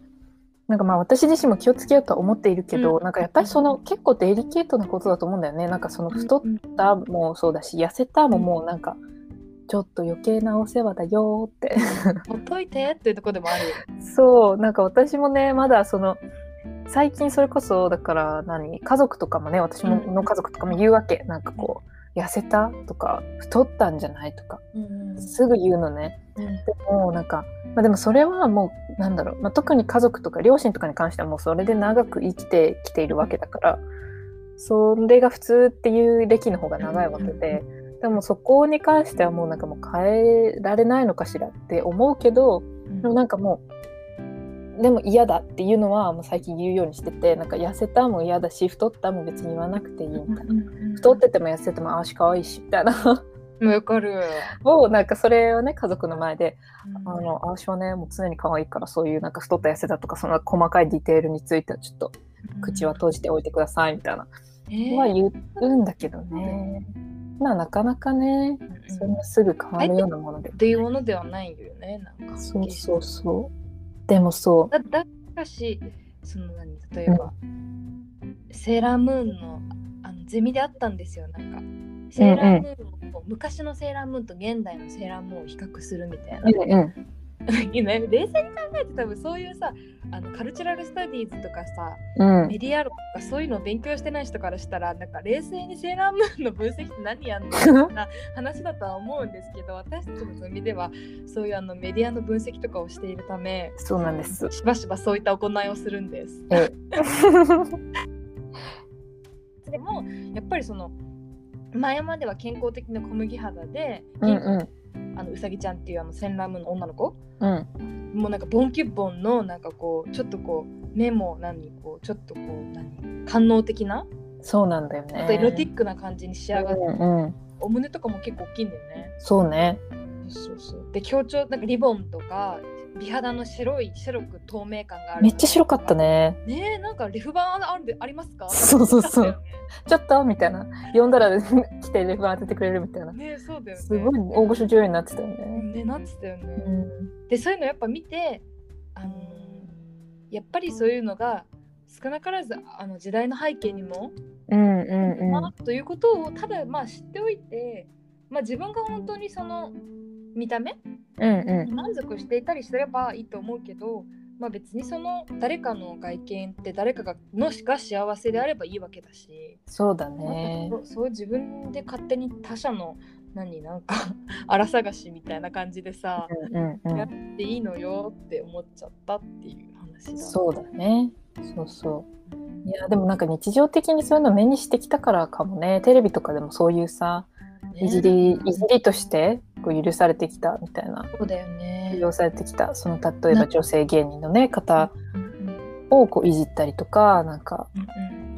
[SPEAKER 2] なんかまあ私自身も気をつけようとは思っているけど、
[SPEAKER 1] うん。
[SPEAKER 2] なんかやっぱりその結構デリケートなことだと思うんだよね。なんかその太ったもそうだし痩せたももうなんかちょっと余計なお世話だよって。
[SPEAKER 1] ほっといてっていうところでもあるよ。
[SPEAKER 2] そうなんか私もねまだその最近それこそだから何家族とかもね私も
[SPEAKER 1] うん。
[SPEAKER 2] の家族とかも言うわけ。なんかこう痩せたとか太ったんじゃないとか
[SPEAKER 1] うん
[SPEAKER 2] すぐ言うのね。
[SPEAKER 1] うん。
[SPEAKER 2] でもなんか、まあ、でもそれはもうなんだろう、まあ、特に家族とか両親とかに関してはもうそれで長く生きてきているわけだからそれが普通っていう歴の方が長いわけで、でもそこに関してはもうなんかもう変えられないのかしらって思うけどでもなんかもうでも嫌だっていうのはもう最近言うようにしててなんか痩せたも嫌だし太ったも別に言わなくていいみたいな。太ってても痩せててもあーし可愛いしみたいな。
[SPEAKER 1] もうわかる。
[SPEAKER 2] をなんかそれをね家族の前で
[SPEAKER 1] うん。
[SPEAKER 2] あの、あーしはね、もう常に可愛いから、そういうなんか太った痩せたとか、その細かいディテールについてはちょっと口は閉じておいてくださいみたいな。
[SPEAKER 1] えー。
[SPEAKER 2] のは言うんだけどね。まあなかなかね
[SPEAKER 1] うん
[SPEAKER 2] そんなすぐ変わるようなもので、
[SPEAKER 1] っていうものではないよねなんか。
[SPEAKER 2] そうそうそうでもそ
[SPEAKER 1] だだだしその何例えば、セーラームーンのあのゼミであったんですよなんか。セーラームーンを、昔のセーラームーンと現代のセーラームーンを比較するみたいな、
[SPEAKER 2] ううんうん
[SPEAKER 1] 冷静に考えて多分そういうさあのカルチャラルスタディーズとかさ
[SPEAKER 2] うん。
[SPEAKER 1] メディア論とかそういうのを勉強してない人からしたらなんか冷静にセーラームーンの分析って何やんの？な話だとは思うんですけど私たちのゼミではそういうあのメディアの分析とかをしているため
[SPEAKER 2] そうなんです。
[SPEAKER 1] しばしばそういった行いをするんです。
[SPEAKER 2] え。
[SPEAKER 1] でもやっぱりその前までは健康的な小麦肌で、
[SPEAKER 2] うんう
[SPEAKER 1] あのうさぎちゃんっていうあのセンラームの女の子？
[SPEAKER 2] うん。
[SPEAKER 1] もうなんかボンキュッボンのなんかこうちょっとこう目も何こうちょっとこう何？官能的な？
[SPEAKER 2] そうなんだよね。
[SPEAKER 1] あとエロティックな感じに仕上がって、
[SPEAKER 2] うんうん。
[SPEAKER 1] お胸とかも結構大きいんだよね。
[SPEAKER 2] そうね。
[SPEAKER 1] そうそう。で強調なんかリボンとか美肌の白い白く透明感がある。
[SPEAKER 2] めっちゃ白かったね。
[SPEAKER 1] ねえなんかレフ板あるありますか？
[SPEAKER 2] そうそうそう。ちょっとみたいな。呼んだら 来てレフ当ててくれるみたいな。
[SPEAKER 1] ねえそうだよね。
[SPEAKER 2] すごい大御所女優になってたよね。
[SPEAKER 1] ねなってたよね、
[SPEAKER 2] うん。
[SPEAKER 1] でそういうのやっぱ見てあのーやっぱりそういうのが少なからずあの時代の背景にも、
[SPEAKER 2] うんうん
[SPEAKER 1] まあということをただまあ知っておいて、まあ、自分が本当にその見た目？
[SPEAKER 2] うんうん。
[SPEAKER 1] 満足していたりすればいいと思うけど、まあ、別にその誰かの外見って誰かがのしか幸せであればいいわけだし、
[SPEAKER 2] そうだね。
[SPEAKER 1] かそう自分で勝手に他者の何なんか 荒探しみたいな感じでさ、
[SPEAKER 2] うんうんう
[SPEAKER 1] やっていいのよって思っちゃったっていう話だ。
[SPEAKER 2] んそうだね。そうそう。いやでもなんか日常的にそういうの目にしてきたからかもね。テレビとかでもそういうさいじりいじりとしてこう許されてきたみたいな。
[SPEAKER 1] そうだよね。
[SPEAKER 2] 利。用されてきたその例えば女性芸人のね方をこういじったりとかなんか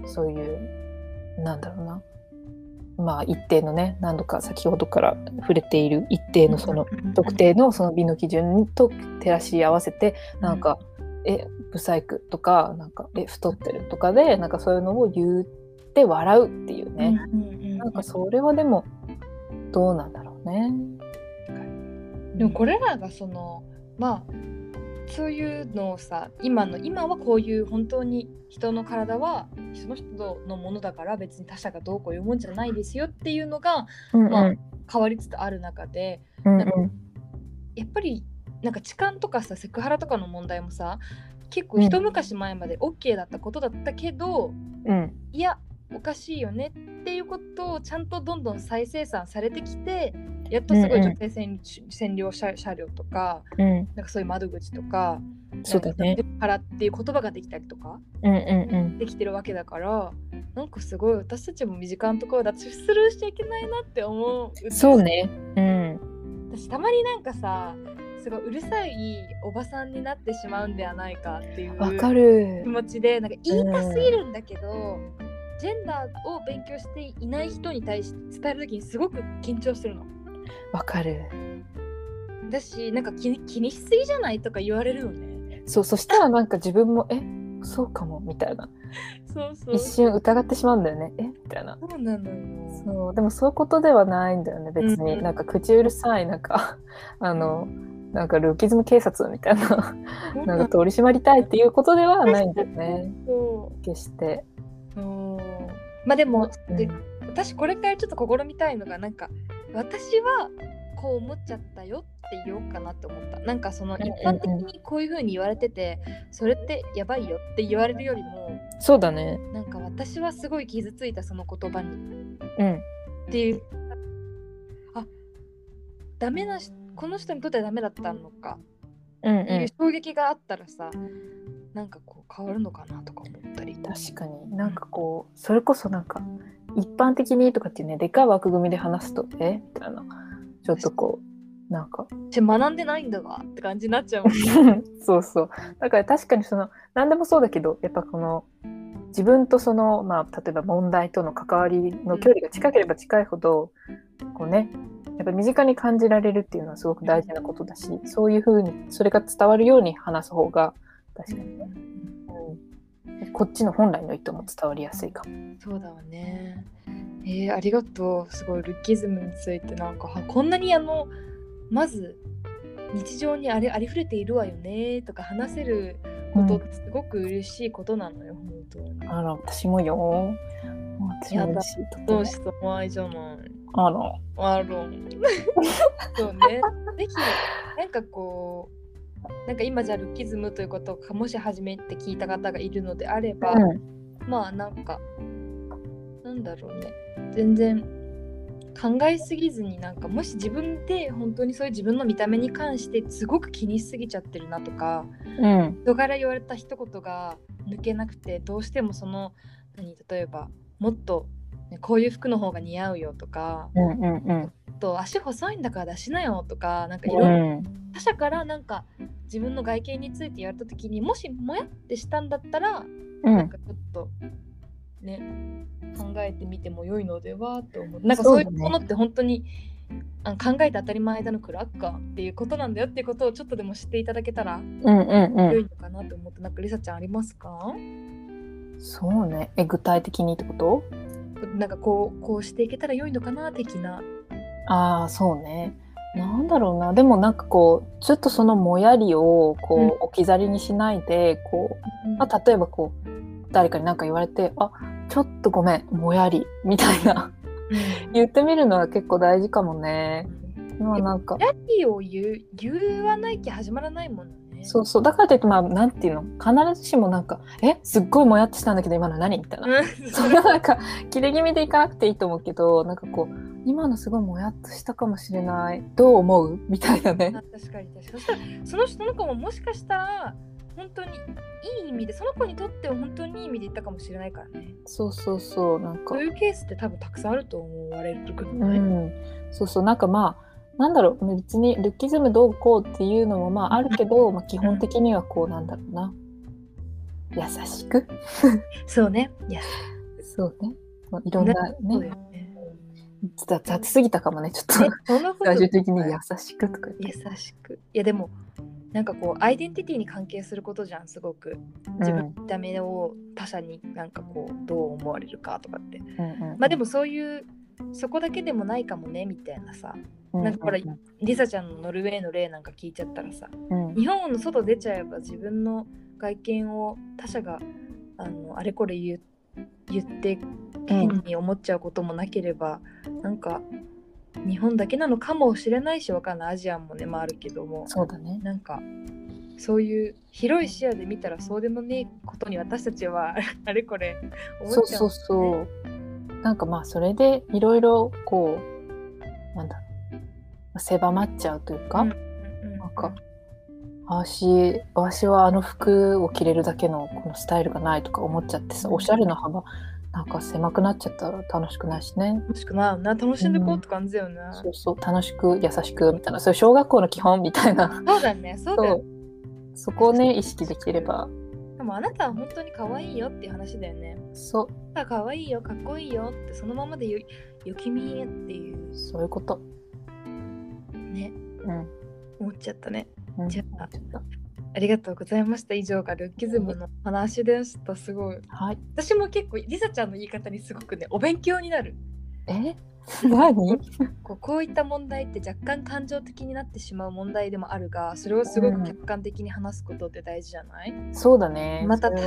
[SPEAKER 2] そういうなんだろうな。まあ一定のね何度か先ほどから触れている一定のその特定のその美の基準と照らし合わせてなんか「えブサイク」とか「なんかえ太ってる」とかでなんかそういうのを言って笑うっていうね、
[SPEAKER 1] うんうんうん。
[SPEAKER 2] なんかそれはでもどうなんだろうね。
[SPEAKER 1] でもこれらがそのまあそういうのをさ今の今はこういう本当に人の体はその人のものだから別に他者がどうこういうもんじゃないですよっていうのが
[SPEAKER 2] うん
[SPEAKER 1] まあ変わりつつある中で
[SPEAKER 2] うん
[SPEAKER 1] なんかやっぱりなんか痴漢とかさセクハラとかの問題もさ結構一昔前まで OK だったことだったけど、
[SPEAKER 2] うん。
[SPEAKER 1] いやおかしいよねっていうことをちゃんとどんどん再生産されてきてやっとすごい
[SPEAKER 2] うんうん
[SPEAKER 1] 女性占占領車車両とか
[SPEAKER 2] うん。
[SPEAKER 1] なんかそういう窓口とか
[SPEAKER 2] そうだね。
[SPEAKER 1] かセクハラっていう言葉ができたりとか
[SPEAKER 2] うんうん
[SPEAKER 1] できてるわけだからなんかすごい私たちも身近なところだとスルーしちゃいけないなって思う。
[SPEAKER 2] うんそうね。うん。
[SPEAKER 1] 私たまになんかさすごいうるさいおばさんになってしまうんではないかっていう
[SPEAKER 2] わかる。
[SPEAKER 1] 気持ちでなんか言いたすぎるんだけど、ジェンダーを勉強していない人に対して伝える時にすごく緊張するの。
[SPEAKER 2] わかる。
[SPEAKER 1] だしなんか気に気にしすぎじゃないとか言われるのね。
[SPEAKER 2] そうそしたらなんか自分もえそうかもみたいな。
[SPEAKER 1] そうそう。
[SPEAKER 2] 一瞬疑ってしまうんだよね。えみたいな。
[SPEAKER 1] そうなのよ。
[SPEAKER 2] そうでもそういうことではないんだよね別に、
[SPEAKER 1] うん。
[SPEAKER 2] なんか口うるさいなんか あのなんかルーキズム警察みたいな。な。んか取り締まりたいっていうことではないんだよね。
[SPEAKER 1] そ
[SPEAKER 2] 決して、
[SPEAKER 1] うそうまあでも、
[SPEAKER 2] うん。
[SPEAKER 1] で私これからちょっと試みたいのがなんか私はこう思っちゃったよって言おうかなって思った。なんかその一般的にこういう風に言われててそれってやばいよって言われるよりも
[SPEAKER 2] そうだね。
[SPEAKER 1] なんか私はすごい傷ついたその言葉に。
[SPEAKER 2] うん。
[SPEAKER 1] っていう。あダメなしこの人にとってはダメだったのか
[SPEAKER 2] うん
[SPEAKER 1] っていうう衝撃があったらさ、なんかこう変わるのかなとか思ったり。
[SPEAKER 2] ん確かに。なんかこうそれこそなんか一般的にとかっていうねでかい枠組みで話すとえ？みたいな。ちょっとこうなんか。
[SPEAKER 1] 私学んでないんだがって感じになっちゃうもん
[SPEAKER 2] そうそう。だから確かにその何でもそうだけどやっぱこの自分とそのまあ例えば問題との関わりの距離が近ければ近いほど、こうねやっぱ身近に感じられるっていうのはすごく大事なことだしそういうふうにそれが伝わるように話す方が確かにね、うん、こっちの本来の意図も伝わりやすいかも。
[SPEAKER 1] そうだわね。えー、ありがとう。すごいルッキズムについてなんかはこんなにあのまず日常にあれありふれているわよねとか話せることってすごく嬉しいことなのよ、本当に。
[SPEAKER 2] あら私もよ。私も嬉しいと
[SPEAKER 1] どうしても愛じゃない。
[SPEAKER 2] あら。
[SPEAKER 1] ある。そうね。ぜひなんかこうなんか今じゃあルッキズムということをもし初めて聞いた方がいるのであれば、
[SPEAKER 2] うん
[SPEAKER 1] まあなんかなんだろうね全然考えすぎずになんかもし自分で本当にそういう自分の見た目に関してすごく気にしすぎちゃってるなとか
[SPEAKER 2] うん
[SPEAKER 1] 人から言われた一言が抜けなくてどうしてもその何例えばもっと、ね、こういう服の方が似合うよとか
[SPEAKER 2] うんうんうん。
[SPEAKER 1] あと足細いんだから出しなよとかなんかいろ
[SPEAKER 2] う
[SPEAKER 1] いろ
[SPEAKER 2] ん。
[SPEAKER 1] 他者からなんか自分の外見について言われた時にもしもやってしたんだったら
[SPEAKER 2] うん。
[SPEAKER 1] なんかちょっとね考えてみても良いのではと思う。なんかそういうものって本当にあの考えて当たり前だのクラッカーっていうことなんだよっていうことをちょっとでも知っていただけたら
[SPEAKER 2] うんうんうん。
[SPEAKER 1] 良いのかなと思ってなんかりさちゃんありますか？
[SPEAKER 2] そうね。え具体的にってこと？
[SPEAKER 1] なんかこうこうしていけたら良いのかな的な。
[SPEAKER 2] ああそうね。なんだろうな。でもなんかこうちょっとそのもやりをこう置き去りにしないでこう、まあ、例えばこう誰かに何か言われて「あちょっとごめんもやり」みたいな。言ってみるのは結構大事かもね。まあなんか。
[SPEAKER 1] ヤギを言う言わないきゃ始まらないもんね。
[SPEAKER 2] そうそう。だからといってまあなんていうの。必ずしもなんか「えすっごいもやっとしたんだけど今の何?」みたいな。
[SPEAKER 1] うん。
[SPEAKER 2] そんななんか切れ気味でいかなくていいと思うけどなんかこう今のすごいもやっとしたかもしれない。どう思う？みたいなね。
[SPEAKER 1] あ確かに確かに。そしたらその人の子ももしかしたら本当にいい意味でその子にとっては本当にいい意味で言ったかもしれないからね。
[SPEAKER 2] そうそうそうなんか。
[SPEAKER 1] そういうケースって多分たくさんあると思われるけど
[SPEAKER 2] う
[SPEAKER 1] ね、
[SPEAKER 2] ん。そうそうなんかまあなんだろう別にルッキズムどうこうっていうのもまああるけど、まあ、基本的にはこうなんだろうな。優しく？
[SPEAKER 1] そうね。
[SPEAKER 2] そうね。まあいろんなね。雑雑すぎたかもねちょっ
[SPEAKER 1] ね
[SPEAKER 2] と最終的に優しくとか
[SPEAKER 1] 優しく。いやでもなんかこうアイデンティティに関係することじゃんすごく。自分の見た目を他者になんかこうどう思われるかとかって。
[SPEAKER 2] うんうん。
[SPEAKER 1] まあでもそういうそこだけでもないかもねみたいなさ。なんかほら
[SPEAKER 2] うん
[SPEAKER 1] リサちゃんのノルウェーの例なんか聞いちゃったらさ
[SPEAKER 2] うん。
[SPEAKER 1] 日本の外出ちゃえば自分の外見を他者があのあれこれ言って変に思っちゃうこともなければ、なんか日本だけなのかもしれないしわかんない。アジアもねまああるけども。
[SPEAKER 2] そうだね。
[SPEAKER 1] なんかそういう広い視野で見たらそうでもねえことに私たちはあれこれ思っちゃう
[SPEAKER 2] そうそうそうなんかまあそれでいろいろこうなんだろう狭まっちゃうというか、
[SPEAKER 1] うん。うんうん
[SPEAKER 2] なん。か私私はあの服を着れるだけのこのスタイルがないとか思っちゃってさおしゃれの幅なんか狭くなっちゃったら楽しくないしね。
[SPEAKER 1] 楽しくないな楽しんでこうって感じだよね、
[SPEAKER 2] そうそう。楽しく優しく。みたいなそういう小学校の基本みたいな。
[SPEAKER 1] そうだねそうだよ。
[SPEAKER 2] そう。そこをね意識できれば
[SPEAKER 1] でもあなたは本当に可愛いよっていう話だよね。
[SPEAKER 2] そう。
[SPEAKER 1] あ可愛いよかっこいいよってそのままでよよきみっていう。
[SPEAKER 2] そういうこと。
[SPEAKER 1] ね。
[SPEAKER 2] うん、
[SPEAKER 1] 思っちゃったね。
[SPEAKER 2] うん、
[SPEAKER 1] じゃあありがとうございました。以上がルッキズムの話でした。すごい。
[SPEAKER 2] はい。
[SPEAKER 1] 私も結構リサちゃんの言い方にすごくねお勉強になる
[SPEAKER 2] え？何？
[SPEAKER 1] こうこういった問題って若干感情的になってしまう問題でもあるがそれをすごく客観的に話すことって大事じゃない、
[SPEAKER 2] そうだね。
[SPEAKER 1] また伝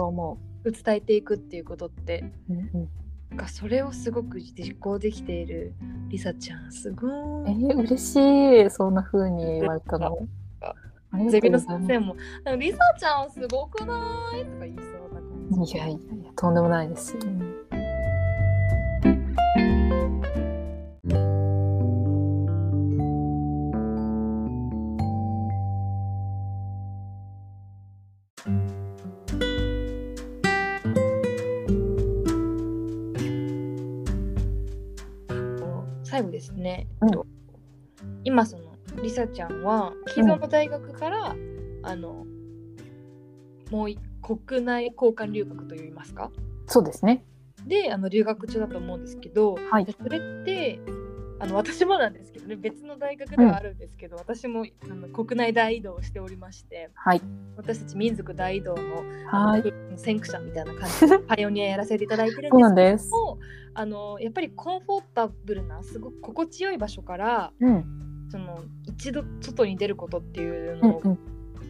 [SPEAKER 1] えていくっていうことって。
[SPEAKER 2] う、うん。
[SPEAKER 1] かそれをすごく実行できているリサちゃんすご
[SPEAKER 2] え
[SPEAKER 1] い。
[SPEAKER 2] ー、嬉しい。そんな風に言われたの。
[SPEAKER 1] ゼミの先生も「でもリサちゃんすごくない?」とか言いそうな感じ。
[SPEAKER 2] すいやいやいやとんでもないです、うん
[SPEAKER 1] 最後ですね、
[SPEAKER 2] うん。
[SPEAKER 1] えっと。今そのリサちゃんは既存の大学から、あのもうい国内交換留学といいますか。
[SPEAKER 2] そうですね。
[SPEAKER 1] であの留学中だと思うんですけど、
[SPEAKER 2] はい。
[SPEAKER 1] それってあの私もなんですけどね別の大学ではあるんですけど、私もあの国内大移動をしておりまして
[SPEAKER 2] はい。
[SPEAKER 1] 私たち民族大移動の
[SPEAKER 2] はい。
[SPEAKER 1] 先駆者みたいな感じで パイオニアやらせていただいてるんですけど。もあのやっぱりコンフォータブルなすごく心地よい場所から
[SPEAKER 2] うん。
[SPEAKER 1] その一度外に出ることっていうのを、
[SPEAKER 2] うんうん。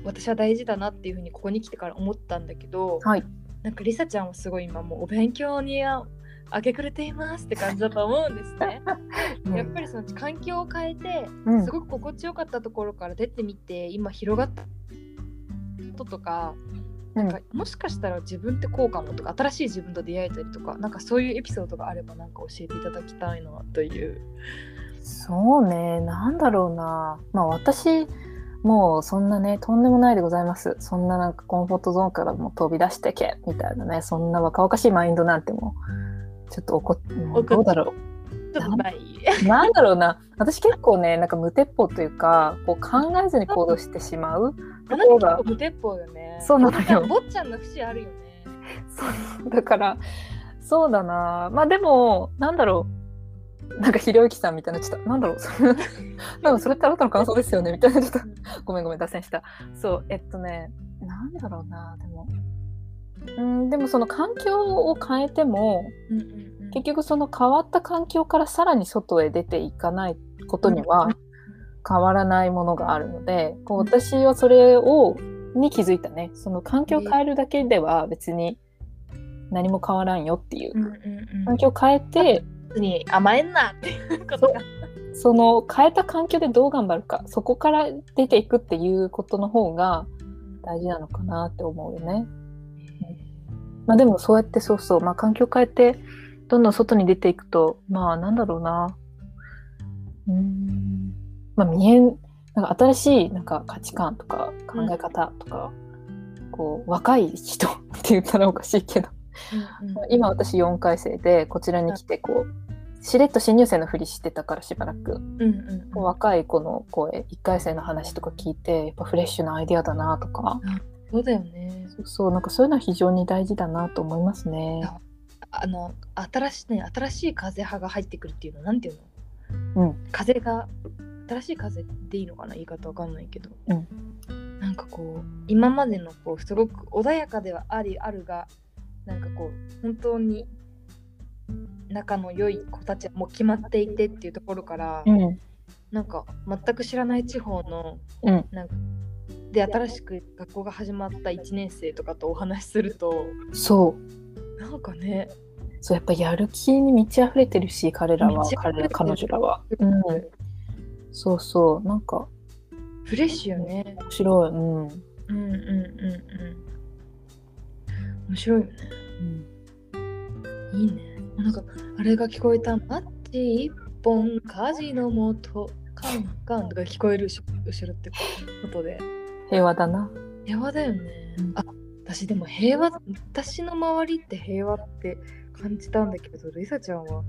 [SPEAKER 1] 私は大事だなっていうふうにここに来てから思ったんだけど、
[SPEAKER 2] はい。
[SPEAKER 1] なんかりさちゃんはすごい今もうお勉強にあ明け暮れていますって感じだと思うんですね。やっぱりその環境を変えて
[SPEAKER 2] うん
[SPEAKER 1] すごく心地よかったところから出てみて今広がったこととか
[SPEAKER 2] うん
[SPEAKER 1] なんかもしかしたら自分ってこうかもとか新しい自分と出会えたりとかなんかそういうエピソードがあればなんか教えていただきたいなという。
[SPEAKER 2] そうね、なんだろうな。まあ私、もうそんなね、とんでもないでございます。そんななんかコンフォートゾーンからもう飛び出してけ、みたいなね、そんな若々しいマインドなんてもう、ちょっと怒っどうだろ
[SPEAKER 1] ちょっとな。
[SPEAKER 2] なんだろうな。私結構ね、なんか無鉄砲というか、こう考えずに行動してしまう。と
[SPEAKER 1] あな
[SPEAKER 2] ころが。
[SPEAKER 1] た結構無鉄砲よね。
[SPEAKER 2] そうなのよ。
[SPEAKER 1] 坊ちゃんの節あるよね。
[SPEAKER 2] そうだからそうだな。まあでもなんだろう。なんかひろゆきさんみたいなちょっとなんだろう。そ れなんかそれってあなたの感想ですよね。みたいなちょっと。ごめんごめん脱線した。そうえっとねなんだろうな。でもうんでもその環境を変えても
[SPEAKER 1] うんうんうん。
[SPEAKER 2] 結局その変わった環境からさらに外へ出ていかないことには変わらないものがあるのでこう私はそれをに気づいたね。その環境を変えるだけでは別に何も変わらんよっていう。
[SPEAKER 1] うんうんうん。
[SPEAKER 2] 環境を変えて
[SPEAKER 1] に甘えんなっていうことが。
[SPEAKER 2] その変えた環境でどう頑張るかそこから出ていくっていうことの方が大事なのかなって思うよね。まあでもそうやってそうそう、まあ、環境変えてどんどん外に出ていくとまあなんだろうな。うーん。まあ見えんなんか新しいなんか価値観とか考え方とか、こう若い人 って言ったらおかしいけど。
[SPEAKER 1] うんうん。
[SPEAKER 2] 今私4回生でこちらに来てこうしれっと新入生のふりしてたからしばらく。
[SPEAKER 1] うんうんうん。
[SPEAKER 2] 若い子の声1回生の話とか聞いてやっぱフレッシュなアイデアだなとか
[SPEAKER 1] そうだよね。
[SPEAKER 2] そうそうなんかそういうのは非常に大事だなと思いますね。
[SPEAKER 1] あの新しいね新しい風派が入ってくるっていうのなんていうの？
[SPEAKER 2] うん
[SPEAKER 1] 風が新しい風でいいのかな？言い方わかんないけど。
[SPEAKER 2] うん
[SPEAKER 1] なんかこう今までのこうすごく穏やかではありあるがなんかこう本当に仲の良い子たちはもう決まっていてっていうところから、
[SPEAKER 2] うん
[SPEAKER 1] なんか全く知らない地方の
[SPEAKER 2] うん
[SPEAKER 1] なんかで新しく学校が始まった1年生とかとお話しすると
[SPEAKER 2] そう。
[SPEAKER 1] なんかね
[SPEAKER 2] そうやっぱやる気に満ち溢れてるし彼らは彼彼女らは、うん、そうそうなんか。
[SPEAKER 1] フレッシュよね。
[SPEAKER 2] 面白い、うん。
[SPEAKER 1] うんうんうんうん。面白いよね。いいね。なんかあれが聞こえた？マッチ？一本？火事のもとカンカンとか聞こえるし後ろってことで。
[SPEAKER 2] 平和だな。
[SPEAKER 1] 平和だよね。
[SPEAKER 2] うん。
[SPEAKER 1] あ私でも平和私の周りって平和って感じたんだけどリサちゃんは、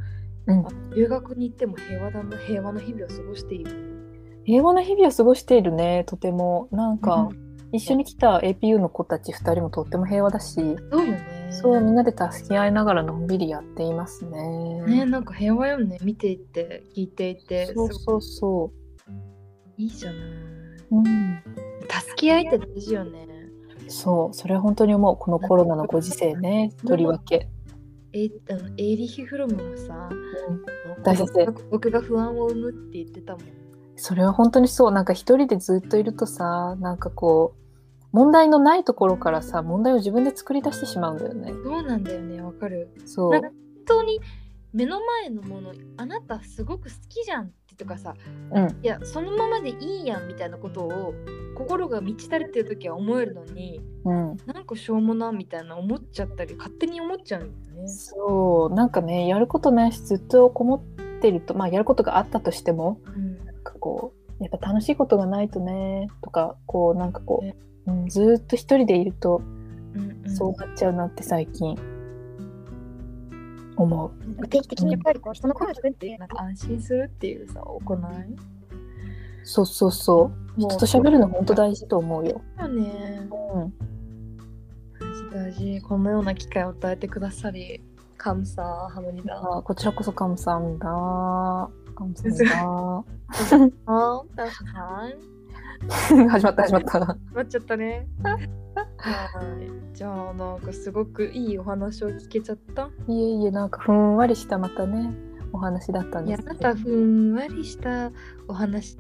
[SPEAKER 2] うん。
[SPEAKER 1] あ留学に行っても平和だな平和な日々を過ごしている。
[SPEAKER 2] 平和な日々を過ごしているねとても。なんか、
[SPEAKER 1] う
[SPEAKER 2] 一緒に来た APU の子たち2人もとっても平和だし、
[SPEAKER 1] そうよね。
[SPEAKER 2] そうみんなで助け合いながらのんびりやっていますね。
[SPEAKER 1] ねなんか平和よね。見ていて聞いていて。
[SPEAKER 2] そうそうそ。
[SPEAKER 1] い。いじゃない。う
[SPEAKER 2] うん、
[SPEAKER 1] 助け合いって大事よね。
[SPEAKER 2] そうそれは本当に思う。このコロナのご時世ねとりわけ。
[SPEAKER 1] えあのエーリヒ・フロムもさ
[SPEAKER 2] うん大先生
[SPEAKER 1] 僕が不安を生むって言ってたもん。
[SPEAKER 2] それは本当にそう。なんか一人でずっといるとさなんかこう問題のないところからさ問題を自分で作り出してしまうんだよね。
[SPEAKER 1] そうなんだよねわかる。
[SPEAKER 2] そう。
[SPEAKER 1] 本当に目の前のものあなたすごく好きじゃんってとかさ
[SPEAKER 2] うん。
[SPEAKER 1] いやそのままでいいやんみたいなことを心が満ち足りてる時は思えるのに
[SPEAKER 2] うん、
[SPEAKER 1] なんかしょうもなみたいな思っちゃったり勝手に思っちゃうんだよね。
[SPEAKER 2] そうなんかねやることないしずっとこもってるとまあやることがあったとしても
[SPEAKER 1] うん。
[SPEAKER 2] なんかこうやっぱ楽しいことがないとねとかこうなんかこう、うん、ずっと一人でいると
[SPEAKER 1] うんうん。
[SPEAKER 2] そうなっちゃうなって最近思う。
[SPEAKER 1] 定期的にやっぱりこう人の声を聞くってなんか安心するっていうさ行い？
[SPEAKER 2] そうそうそう。人と喋るの本当大事と思うよ。
[SPEAKER 1] だよね。
[SPEAKER 2] うん。
[SPEAKER 1] 大事大事。このような機会を与えてくださり감사ハムニダ
[SPEAKER 2] あこちらこそカム さんだ。あ本当にな
[SPEAKER 1] あんたさん
[SPEAKER 2] 始まった始まった。
[SPEAKER 1] なっちゃったね。はい。じゃあなんかすごくいいお話を聞けちゃった？
[SPEAKER 2] いえいえ、なんかふんわりしたまたね、お話だったん
[SPEAKER 1] いや
[SPEAKER 2] です
[SPEAKER 1] あなたふんわりしたお話。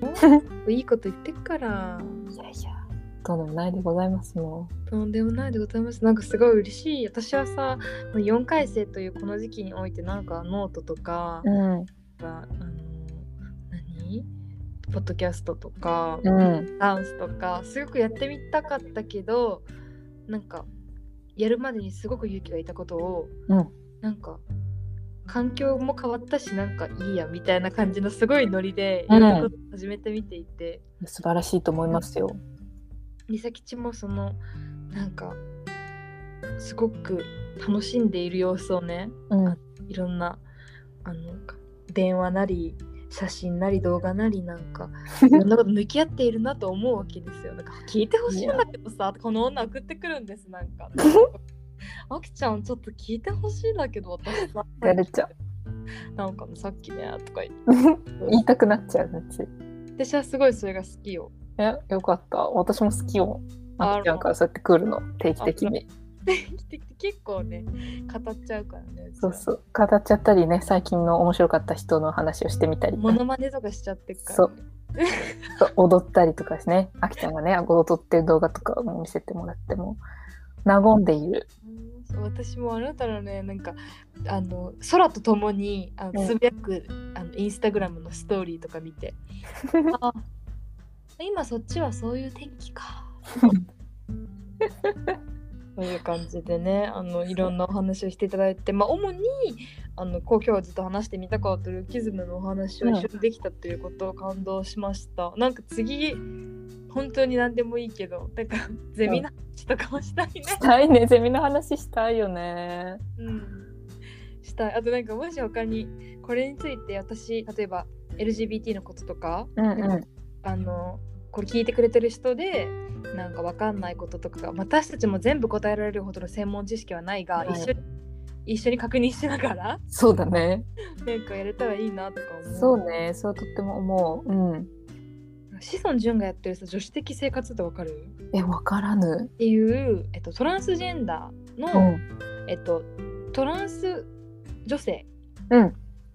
[SPEAKER 1] いいこと言ってっから。
[SPEAKER 2] いやいや、とんでもないでございますも
[SPEAKER 1] とんでもないでございます。なんかすごい嬉しい。私はさ、4回生というこの時期においてなんかノートとか、
[SPEAKER 2] う。うん。
[SPEAKER 1] あの何？ポッドキャストとか、
[SPEAKER 2] うん。
[SPEAKER 1] ダンスとかすごくやってみたかったけどなんかやるまでにすごく勇気がいたことを、
[SPEAKER 2] うん
[SPEAKER 1] なんか環境も変わったしなんかいいやみたいな感じのすごいノリで
[SPEAKER 2] うん
[SPEAKER 1] いろんなことを始めてみていて、
[SPEAKER 2] 素晴らしいと思いますよ。
[SPEAKER 1] りさきちもそのなんかすごく楽しんでいる様子をね
[SPEAKER 2] うん。
[SPEAKER 1] いろんなあの電話なり写真なり動画なりなんか いろんなこと向き合っているなと思うわけですよ。なんか聞いてほしいんだけどさこの女送ってくるんですなんか。あきちゃんちょっと聞いてほしいんだけど私さ
[SPEAKER 2] やれちゃ
[SPEAKER 1] なんかさっきねとか言って
[SPEAKER 2] 言いたくなっちゃうね、つい。
[SPEAKER 1] 私はすごいそれが好きよ。
[SPEAKER 2] え、よかった。私も好きよ。
[SPEAKER 1] あ
[SPEAKER 2] あきちゃんからそうやって来るの、定期的に。
[SPEAKER 1] 結構ね語っちゃうからね。
[SPEAKER 2] そうそう。語っちゃったりね、最近の面白かった人の話をしてみたり。
[SPEAKER 1] モノマネとかしちゃってっから、
[SPEAKER 2] そうそう踊ったりとかですね。あきちゃんがね、踊ってる動画とかも見せてもらっても、和んでいる。
[SPEAKER 1] うんそう私もあなたのねなんかあの空とともにあの
[SPEAKER 2] うん
[SPEAKER 1] つぶやく、あのインスタグラムのストーリーとか見て あ今そっちはそういう天気か そういう感じでねあのいろんなお話をしていただいてまあ主にあの今日はずっと話してみたかったルッキズムのお話を一緒にできたということを感動しました、なんか次本当に何でもいいけどなんかゼミの話とかもしたいね、
[SPEAKER 2] したいね、ゼミの話したいよね。
[SPEAKER 1] うん、したい。あとなんかもし他にこれについて私例えば LGBT のこととか
[SPEAKER 2] うんうん。
[SPEAKER 1] あのこれ聞いてくれてる人でなんかわかんないこととかが私たちも全部答えられるほどの専門知識はないが、
[SPEAKER 2] はい
[SPEAKER 1] 一緒に一緒に確認しながら
[SPEAKER 2] そうだね。
[SPEAKER 1] なんかやれたらいいなとか思う。
[SPEAKER 2] そうね、そうとっても思う。うん。
[SPEAKER 1] 志尊淳がやってるさ女子的生活ってわかる？
[SPEAKER 2] え、わからぬ
[SPEAKER 1] っ。ていう、えっと、トランスジェンダー
[SPEAKER 2] う
[SPEAKER 1] の、
[SPEAKER 2] ん。
[SPEAKER 1] えっと、トランス女性
[SPEAKER 2] うん。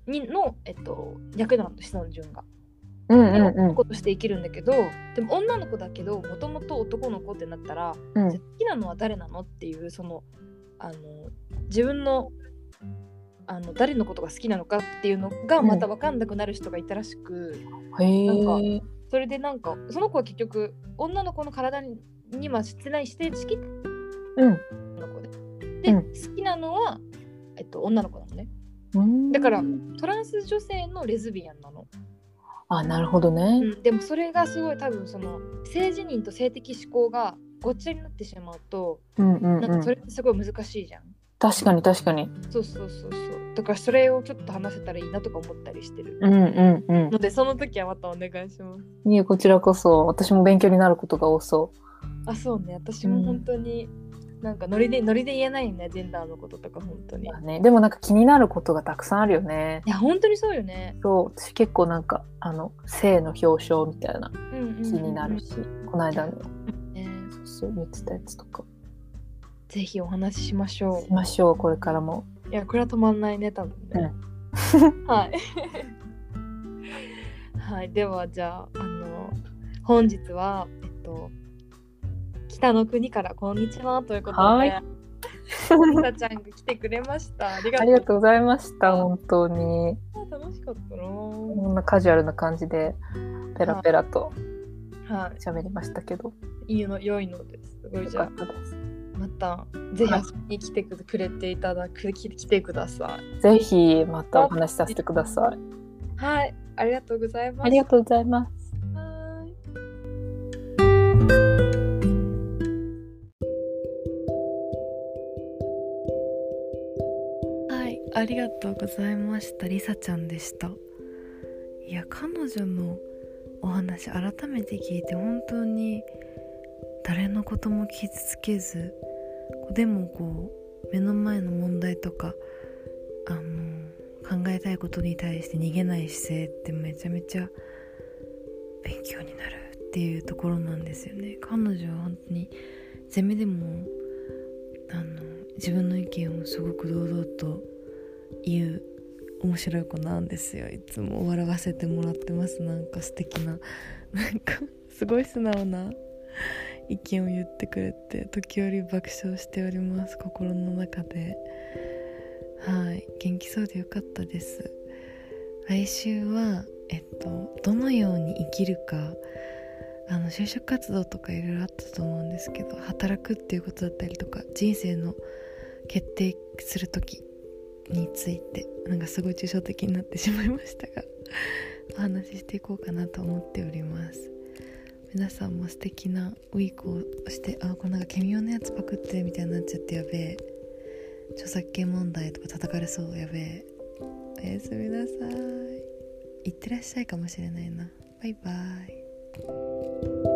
[SPEAKER 1] にの、えっと、役なの志尊淳が。
[SPEAKER 2] うん
[SPEAKER 1] で
[SPEAKER 2] うん。
[SPEAKER 1] 男として生きるんだけど、でも女の子だけどもともと男の子ってなったら、
[SPEAKER 2] うん。
[SPEAKER 1] 好きなのは誰なのっていうそのあの自分のあの誰のことが好きなのかっていうのがまた分かんなくなる人がいたらしく、
[SPEAKER 2] へ
[SPEAKER 1] なん
[SPEAKER 2] え。
[SPEAKER 1] それでなんかその子は結局女の子の体ににはしてないして好き
[SPEAKER 2] うん。
[SPEAKER 1] の子で。で、
[SPEAKER 2] うん。
[SPEAKER 1] 好きなのは、えっと、女の子なのね。
[SPEAKER 2] うん。
[SPEAKER 1] だからトランス女性のレズビアンなの、
[SPEAKER 2] あ、なるほどね。
[SPEAKER 1] うん、でもそれがすごい多分その性自認と性的思考がごっちゃになってしまうと
[SPEAKER 2] うんうん
[SPEAKER 1] なんかそ
[SPEAKER 2] うん。
[SPEAKER 1] れってすごい難しいじゃん、
[SPEAKER 2] 確かに確かに。
[SPEAKER 1] そうそうそうそうだからそれをちょっと話せたらいいなとか思ったりしてる
[SPEAKER 2] うんうんうん。
[SPEAKER 1] のでその時はまたお願いします
[SPEAKER 2] いえ、こちらこそ、私も勉強になることが多そ
[SPEAKER 1] あそうね私も本当に、なんかノリでノリで言えないよねジェンダーのこととか本当にい
[SPEAKER 2] う。ね、でもなんか気になることがたくさんあるよね。
[SPEAKER 1] や本当にそうよね
[SPEAKER 2] そう、私結構なんか、あの、性の表彰みたいな
[SPEAKER 1] うんうんうんうん
[SPEAKER 2] 気になるし、この間の、
[SPEAKER 1] ね
[SPEAKER 2] そうそう言ってたやつとか。
[SPEAKER 1] ぜひお話ししましょ
[SPEAKER 2] しましょう、これからも。
[SPEAKER 1] ういやこれは止まんないね多分ね、はい はいではじゃああの本日はえっと北の国からこんにちはということで、
[SPEAKER 2] はい。
[SPEAKER 1] りさちゃんが来てくれました。ありがとう。
[SPEAKER 2] ございました、本当に。
[SPEAKER 1] 楽しかったな。
[SPEAKER 2] こんなカジュアルな感じで、ペラペラと
[SPEAKER 1] は
[SPEAKER 2] 喋りましたけど、
[SPEAKER 1] いいいの良いのです。すごい
[SPEAKER 2] よ
[SPEAKER 1] じゃまたぜひ遊びに来てくれていただく来来てください。
[SPEAKER 2] ぜひ、またお話しさせてください。
[SPEAKER 1] はい。ありがとうございます。
[SPEAKER 2] ありがとうございます。
[SPEAKER 1] はい
[SPEAKER 3] ありがとうございました。りさちゃんでした。いや、彼女のお話改めて聞いて本当に誰のことも傷つけず、でもこう目の前の問題とかあの
[SPEAKER 1] 考えたいことに対して逃げない姿勢ってめちゃめちゃ勉強になるっていうところなんですよね彼女は本当にゼミでもあの自分の意見をすごく堂々と言う面白い子なんですよ。いつも笑わせてもらってます。なんか素敵な。なんかすごい素直な。意見を言ってくれて時折爆笑しております。心の中で。はい。元気そうでよかったです。来週はえっとどのように生きるか。あの就職活動とかいろいろあったと思うんですけど働くっていうことだったりとか人生の決定する時についてなんかすごい抽象的になってしまいましたが お話ししていこうかなと思っております。皆さんも素敵なウィークをしてあこれなんかケミオのやつパクってみたいになっちゃってやべえ。著作権問題とか叩かれそうやべえ。おやすみなさい。いってらっしゃいかもしれないな。バイバーイ。